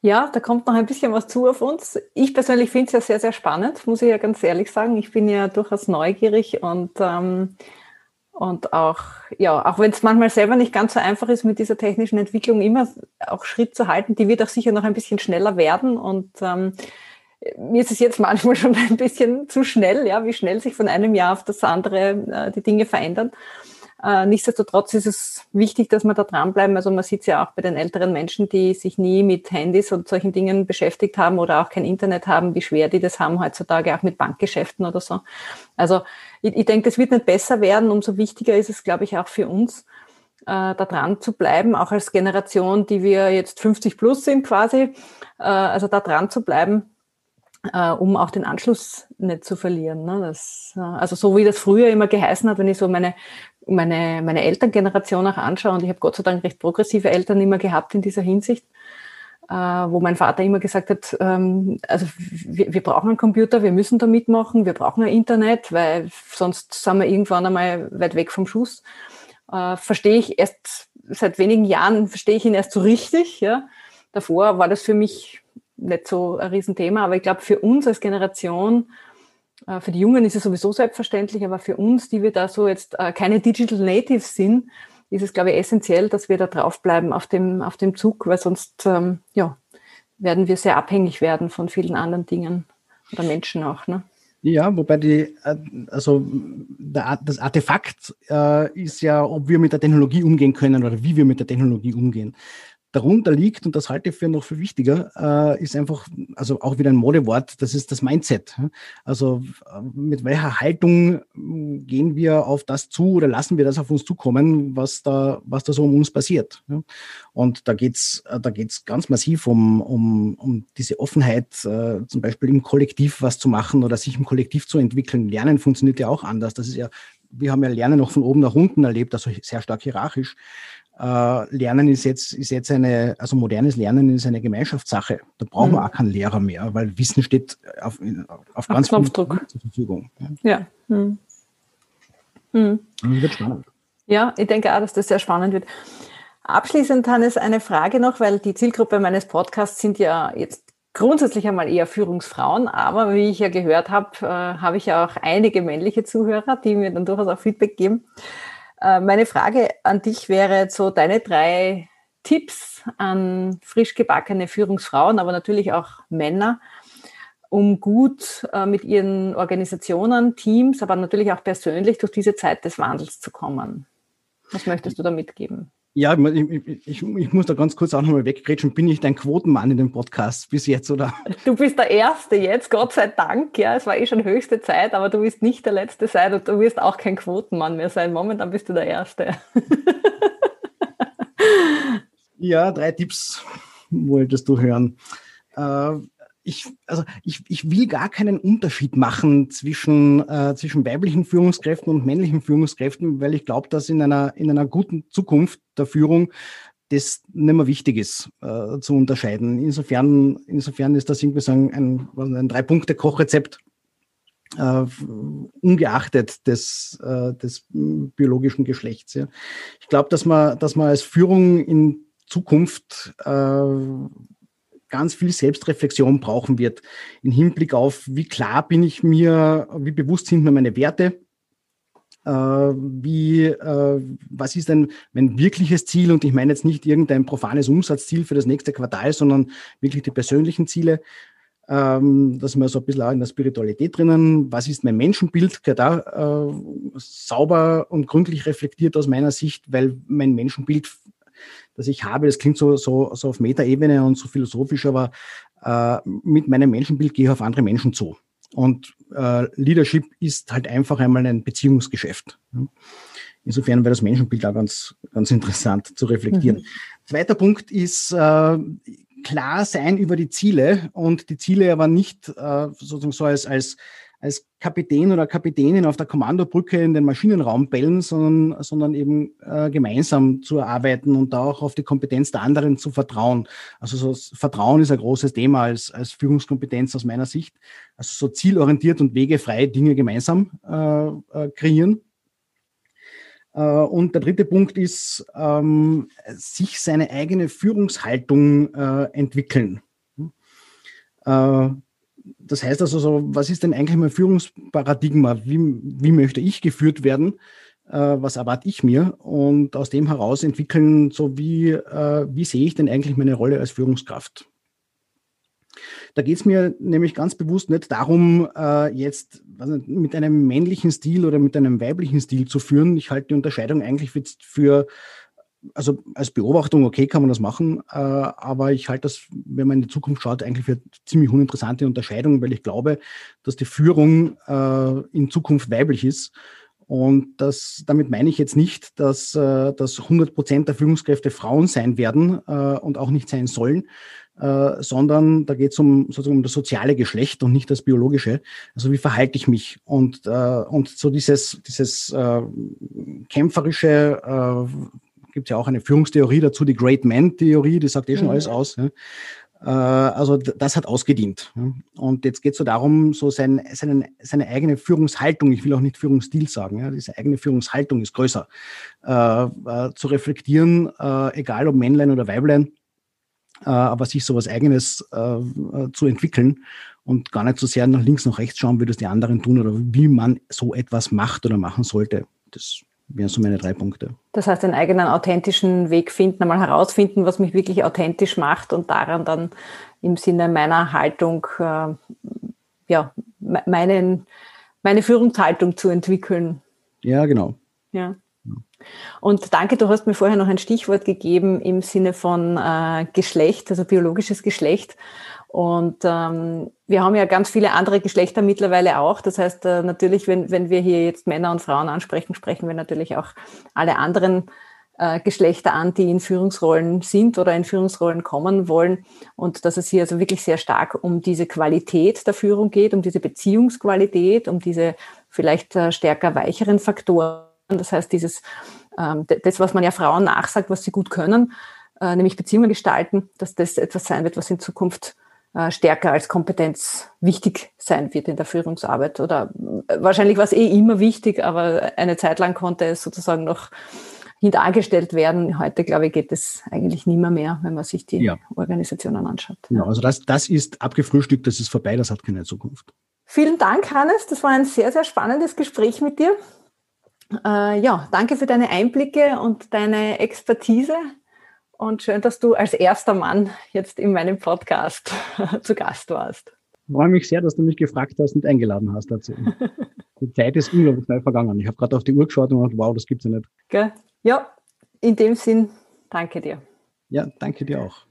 Speaker 1: Ja, da kommt noch ein bisschen was zu auf uns. Ich persönlich finde es ja sehr, sehr spannend, muss ich ja ganz ehrlich sagen. Ich bin ja durchaus neugierig und, ähm, und auch, ja, auch wenn es manchmal selber nicht ganz so einfach ist, mit dieser technischen Entwicklung immer auch Schritt zu halten, die wird auch sicher noch ein bisschen schneller werden und ähm, mir ist es jetzt manchmal schon ein bisschen zu schnell, ja, wie schnell sich von einem Jahr auf das andere äh, die Dinge verändern. Äh, nichtsdestotrotz ist es wichtig, dass wir da dranbleiben. Also man sieht es ja auch bei den älteren Menschen, die sich nie mit Handys und solchen Dingen beschäftigt haben oder auch kein Internet haben, wie schwer die das haben heutzutage, auch mit Bankgeschäften oder so. Also ich, ich denke, es wird nicht besser werden. Umso wichtiger ist es, glaube ich, auch für uns, äh, da dran zu bleiben, auch als Generation, die wir jetzt 50 plus sind quasi, äh, also da dran zu bleiben, äh, um auch den Anschluss nicht zu verlieren. Ne? Das, also so wie das früher immer geheißen hat, wenn ich so meine meine, meine Elterngeneration auch anschaue, und ich habe Gott sei Dank recht progressive Eltern immer gehabt in dieser Hinsicht, äh, wo mein Vater immer gesagt hat, ähm, also wir, wir brauchen einen Computer, wir müssen da mitmachen, wir brauchen ein Internet, weil sonst sind wir irgendwann einmal weit weg vom Schuss. Äh, verstehe ich erst seit wenigen Jahren, verstehe ich ihn erst so richtig. Ja. Davor war das für mich nicht so ein Riesenthema, aber ich glaube, für uns als Generation für die Jungen ist es sowieso selbstverständlich, aber für uns, die wir da so jetzt äh, keine Digital Natives sind, ist es, glaube ich, essentiell, dass wir da draufbleiben auf dem, auf dem Zug, weil sonst ähm, ja, werden wir sehr abhängig werden von vielen anderen Dingen oder Menschen auch. Ne?
Speaker 2: Ja, wobei die, äh, also das Artefakt äh, ist ja, ob wir mit der Technologie umgehen können oder wie wir mit der Technologie umgehen darunter liegt, und das halte ich für noch viel wichtiger, äh, ist einfach, also auch wieder ein Modewort, das ist das Mindset. Also äh, mit welcher Haltung hm, gehen wir auf das zu oder lassen wir das auf uns zukommen, was da, was da so um uns passiert. Und da geht's äh, da geht's ganz massiv um, um, um diese Offenheit, äh, zum Beispiel im Kollektiv was zu machen oder sich im Kollektiv zu entwickeln. Lernen funktioniert ja auch anders. Das ist ja, wir haben ja Lernen noch von oben nach unten erlebt, also sehr stark hierarchisch. Äh, Lernen ist jetzt, ist jetzt eine, also modernes Lernen ist eine Gemeinschaftssache. Da brauchen mhm. wir auch keinen Lehrer mehr, weil Wissen steht auf, auf ganz
Speaker 1: Knopfdruck zur Verfügung. Ja. ja. Mhm. Mhm. Das wird spannend. Ja, ich denke auch, dass das sehr spannend wird. Abschließend, Hannes, eine Frage noch, weil die Zielgruppe meines Podcasts sind ja jetzt grundsätzlich einmal eher Führungsfrauen, aber wie ich ja gehört habe, äh, habe ich ja auch einige männliche Zuhörer, die mir dann durchaus auch Feedback geben. Äh, meine Frage an dich wäre so deine drei Tipps an frisch gebackene Führungsfrauen, aber natürlich auch Männer, um gut äh, mit ihren Organisationen, Teams, aber natürlich auch persönlich durch diese Zeit des Wandels zu kommen. Was möchtest du da mitgeben?
Speaker 2: Ja, ich, ich, ich, muss da ganz kurz auch nochmal weggrätschen. Bin ich dein Quotenmann in dem Podcast bis jetzt, oder?
Speaker 1: Du bist der Erste jetzt, Gott sei Dank. Ja, es war eh schon höchste Zeit, aber du wirst nicht der Letzte sein und du wirst auch kein Quotenmann mehr sein. Momentan bist du der Erste.
Speaker 2: ja, drei Tipps wolltest du hören. Äh, ich, also ich, ich will gar keinen Unterschied machen zwischen, äh, zwischen weiblichen Führungskräften und männlichen Führungskräften, weil ich glaube, dass in einer, in einer guten Zukunft der Führung das nicht mehr wichtig ist äh, zu unterscheiden. Insofern, insofern ist das irgendwie so ein, ein, ein Drei-Punkte-Kochrezept, äh, ungeachtet des, äh, des biologischen Geschlechts. Ja. Ich glaube, dass man, dass man als Führung in Zukunft äh, ganz viel Selbstreflexion brauchen wird im Hinblick auf, wie klar bin ich mir, wie bewusst sind mir meine Werte, äh, wie, äh, was ist denn mein wirkliches Ziel? Und ich meine jetzt nicht irgendein profanes Umsatzziel für das nächste Quartal, sondern wirklich die persönlichen Ziele. Ähm, dass wir so ein bisschen auch in der Spiritualität drinnen. Was ist mein Menschenbild? Da äh, sauber und gründlich reflektiert aus meiner Sicht, weil mein Menschenbild das ich habe. Das klingt so, so, so auf Metaebene und so philosophisch, aber äh, mit meinem Menschenbild gehe ich auf andere Menschen zu. Und äh, Leadership ist halt einfach einmal ein Beziehungsgeschäft. Insofern wäre das Menschenbild auch ganz, ganz interessant zu reflektieren. Mhm. Zweiter Punkt ist äh, klar sein über die Ziele und die Ziele aber nicht äh, sozusagen so als, als als Kapitän oder Kapitänin auf der Kommandobrücke in den Maschinenraum bellen, sondern, sondern eben äh, gemeinsam zu arbeiten und da auch auf die Kompetenz der anderen zu vertrauen. Also so Vertrauen ist ein großes Thema als, als Führungskompetenz aus meiner Sicht. Also so zielorientiert und wegefrei Dinge gemeinsam äh, äh, kreieren. Äh, und der dritte Punkt ist, ähm, sich seine eigene Führungshaltung äh, entwickeln. Äh, das heißt also so, was ist denn eigentlich mein Führungsparadigma? Wie, wie möchte ich geführt werden? Äh, was erwarte ich mir? Und aus dem heraus entwickeln, so wie, äh, wie sehe ich denn eigentlich meine Rolle als Führungskraft? Da geht es mir nämlich ganz bewusst nicht darum, äh, jetzt nicht, mit einem männlichen Stil oder mit einem weiblichen Stil zu führen. Ich halte die Unterscheidung eigentlich für, für also als Beobachtung, okay, kann man das machen, äh, aber ich halte das, wenn man in die Zukunft schaut, eigentlich für ziemlich uninteressante Unterscheidung, weil ich glaube, dass die Führung äh, in Zukunft weiblich ist. Und das, damit meine ich jetzt nicht, dass, äh, dass 100 Prozent der Führungskräfte Frauen sein werden äh, und auch nicht sein sollen, äh, sondern da geht es um sozusagen um das soziale Geschlecht und nicht das biologische. Also wie verhalte ich mich? Und, äh, und so dieses, dieses kämpferische, gibt ja auch eine Führungstheorie dazu, die Great Man-Theorie, die sagt eh schon mhm. alles aus. Ja. Äh, also das hat ausgedient. Und jetzt geht es so darum, so sein, seinen, seine eigene Führungshaltung, ich will auch nicht Führungsstil sagen, ja, diese eigene Führungshaltung ist größer, äh, äh, zu reflektieren, äh, egal ob Männlein oder Weiblein, äh, aber sich so was Eigenes zu entwickeln und gar nicht so sehr nach links, nach rechts schauen, wie das die anderen tun oder wie man so etwas macht oder machen sollte. Das wären so meine drei Punkte.
Speaker 1: Das heißt, einen eigenen authentischen Weg finden, einmal herausfinden, was mich wirklich authentisch macht und daran dann im Sinne meiner Haltung, äh, ja, meinen, meine Führungshaltung zu entwickeln.
Speaker 2: Ja, genau.
Speaker 1: Ja. Und danke, du hast mir vorher noch ein Stichwort gegeben im Sinne von äh, Geschlecht, also biologisches Geschlecht. Und ähm, wir haben ja ganz viele andere Geschlechter mittlerweile auch. Das heißt, äh, natürlich, wenn, wenn wir hier jetzt Männer und Frauen ansprechen, sprechen wir natürlich auch alle anderen äh, Geschlechter an, die in Führungsrollen sind oder in Führungsrollen kommen wollen. Und dass es hier also wirklich sehr stark um diese Qualität der Führung geht, um diese Beziehungsqualität, um diese vielleicht äh, stärker weicheren Faktoren. Das heißt, dieses ähm, das, was man ja Frauen nachsagt, was sie gut können, äh, nämlich Beziehungen gestalten, dass das etwas sein wird, was in Zukunft stärker als Kompetenz wichtig sein wird in der Führungsarbeit. Oder äh, wahrscheinlich war es eh immer wichtig, aber eine Zeit lang konnte es sozusagen noch hintergestellt werden. Heute, glaube ich, geht es eigentlich nicht mehr, mehr wenn man sich die ja. Organisationen anschaut.
Speaker 2: Ja, also das, das ist abgefrühstückt, das ist vorbei, das hat keine Zukunft.
Speaker 1: Vielen Dank, Hannes. Das war ein sehr, sehr spannendes Gespräch mit dir. Äh, ja, danke für deine Einblicke und deine Expertise. Und schön, dass du als erster Mann jetzt in meinem Podcast zu Gast warst.
Speaker 2: Ich freue mich sehr, dass du mich gefragt hast und eingeladen hast dazu. die Zeit ist unglaublich schnell vergangen. Ich habe gerade auf die Uhr geschaut und gedacht, wow, das gibt es ja nicht.
Speaker 1: Ja, in dem Sinn, danke dir.
Speaker 2: Ja, danke dir auch.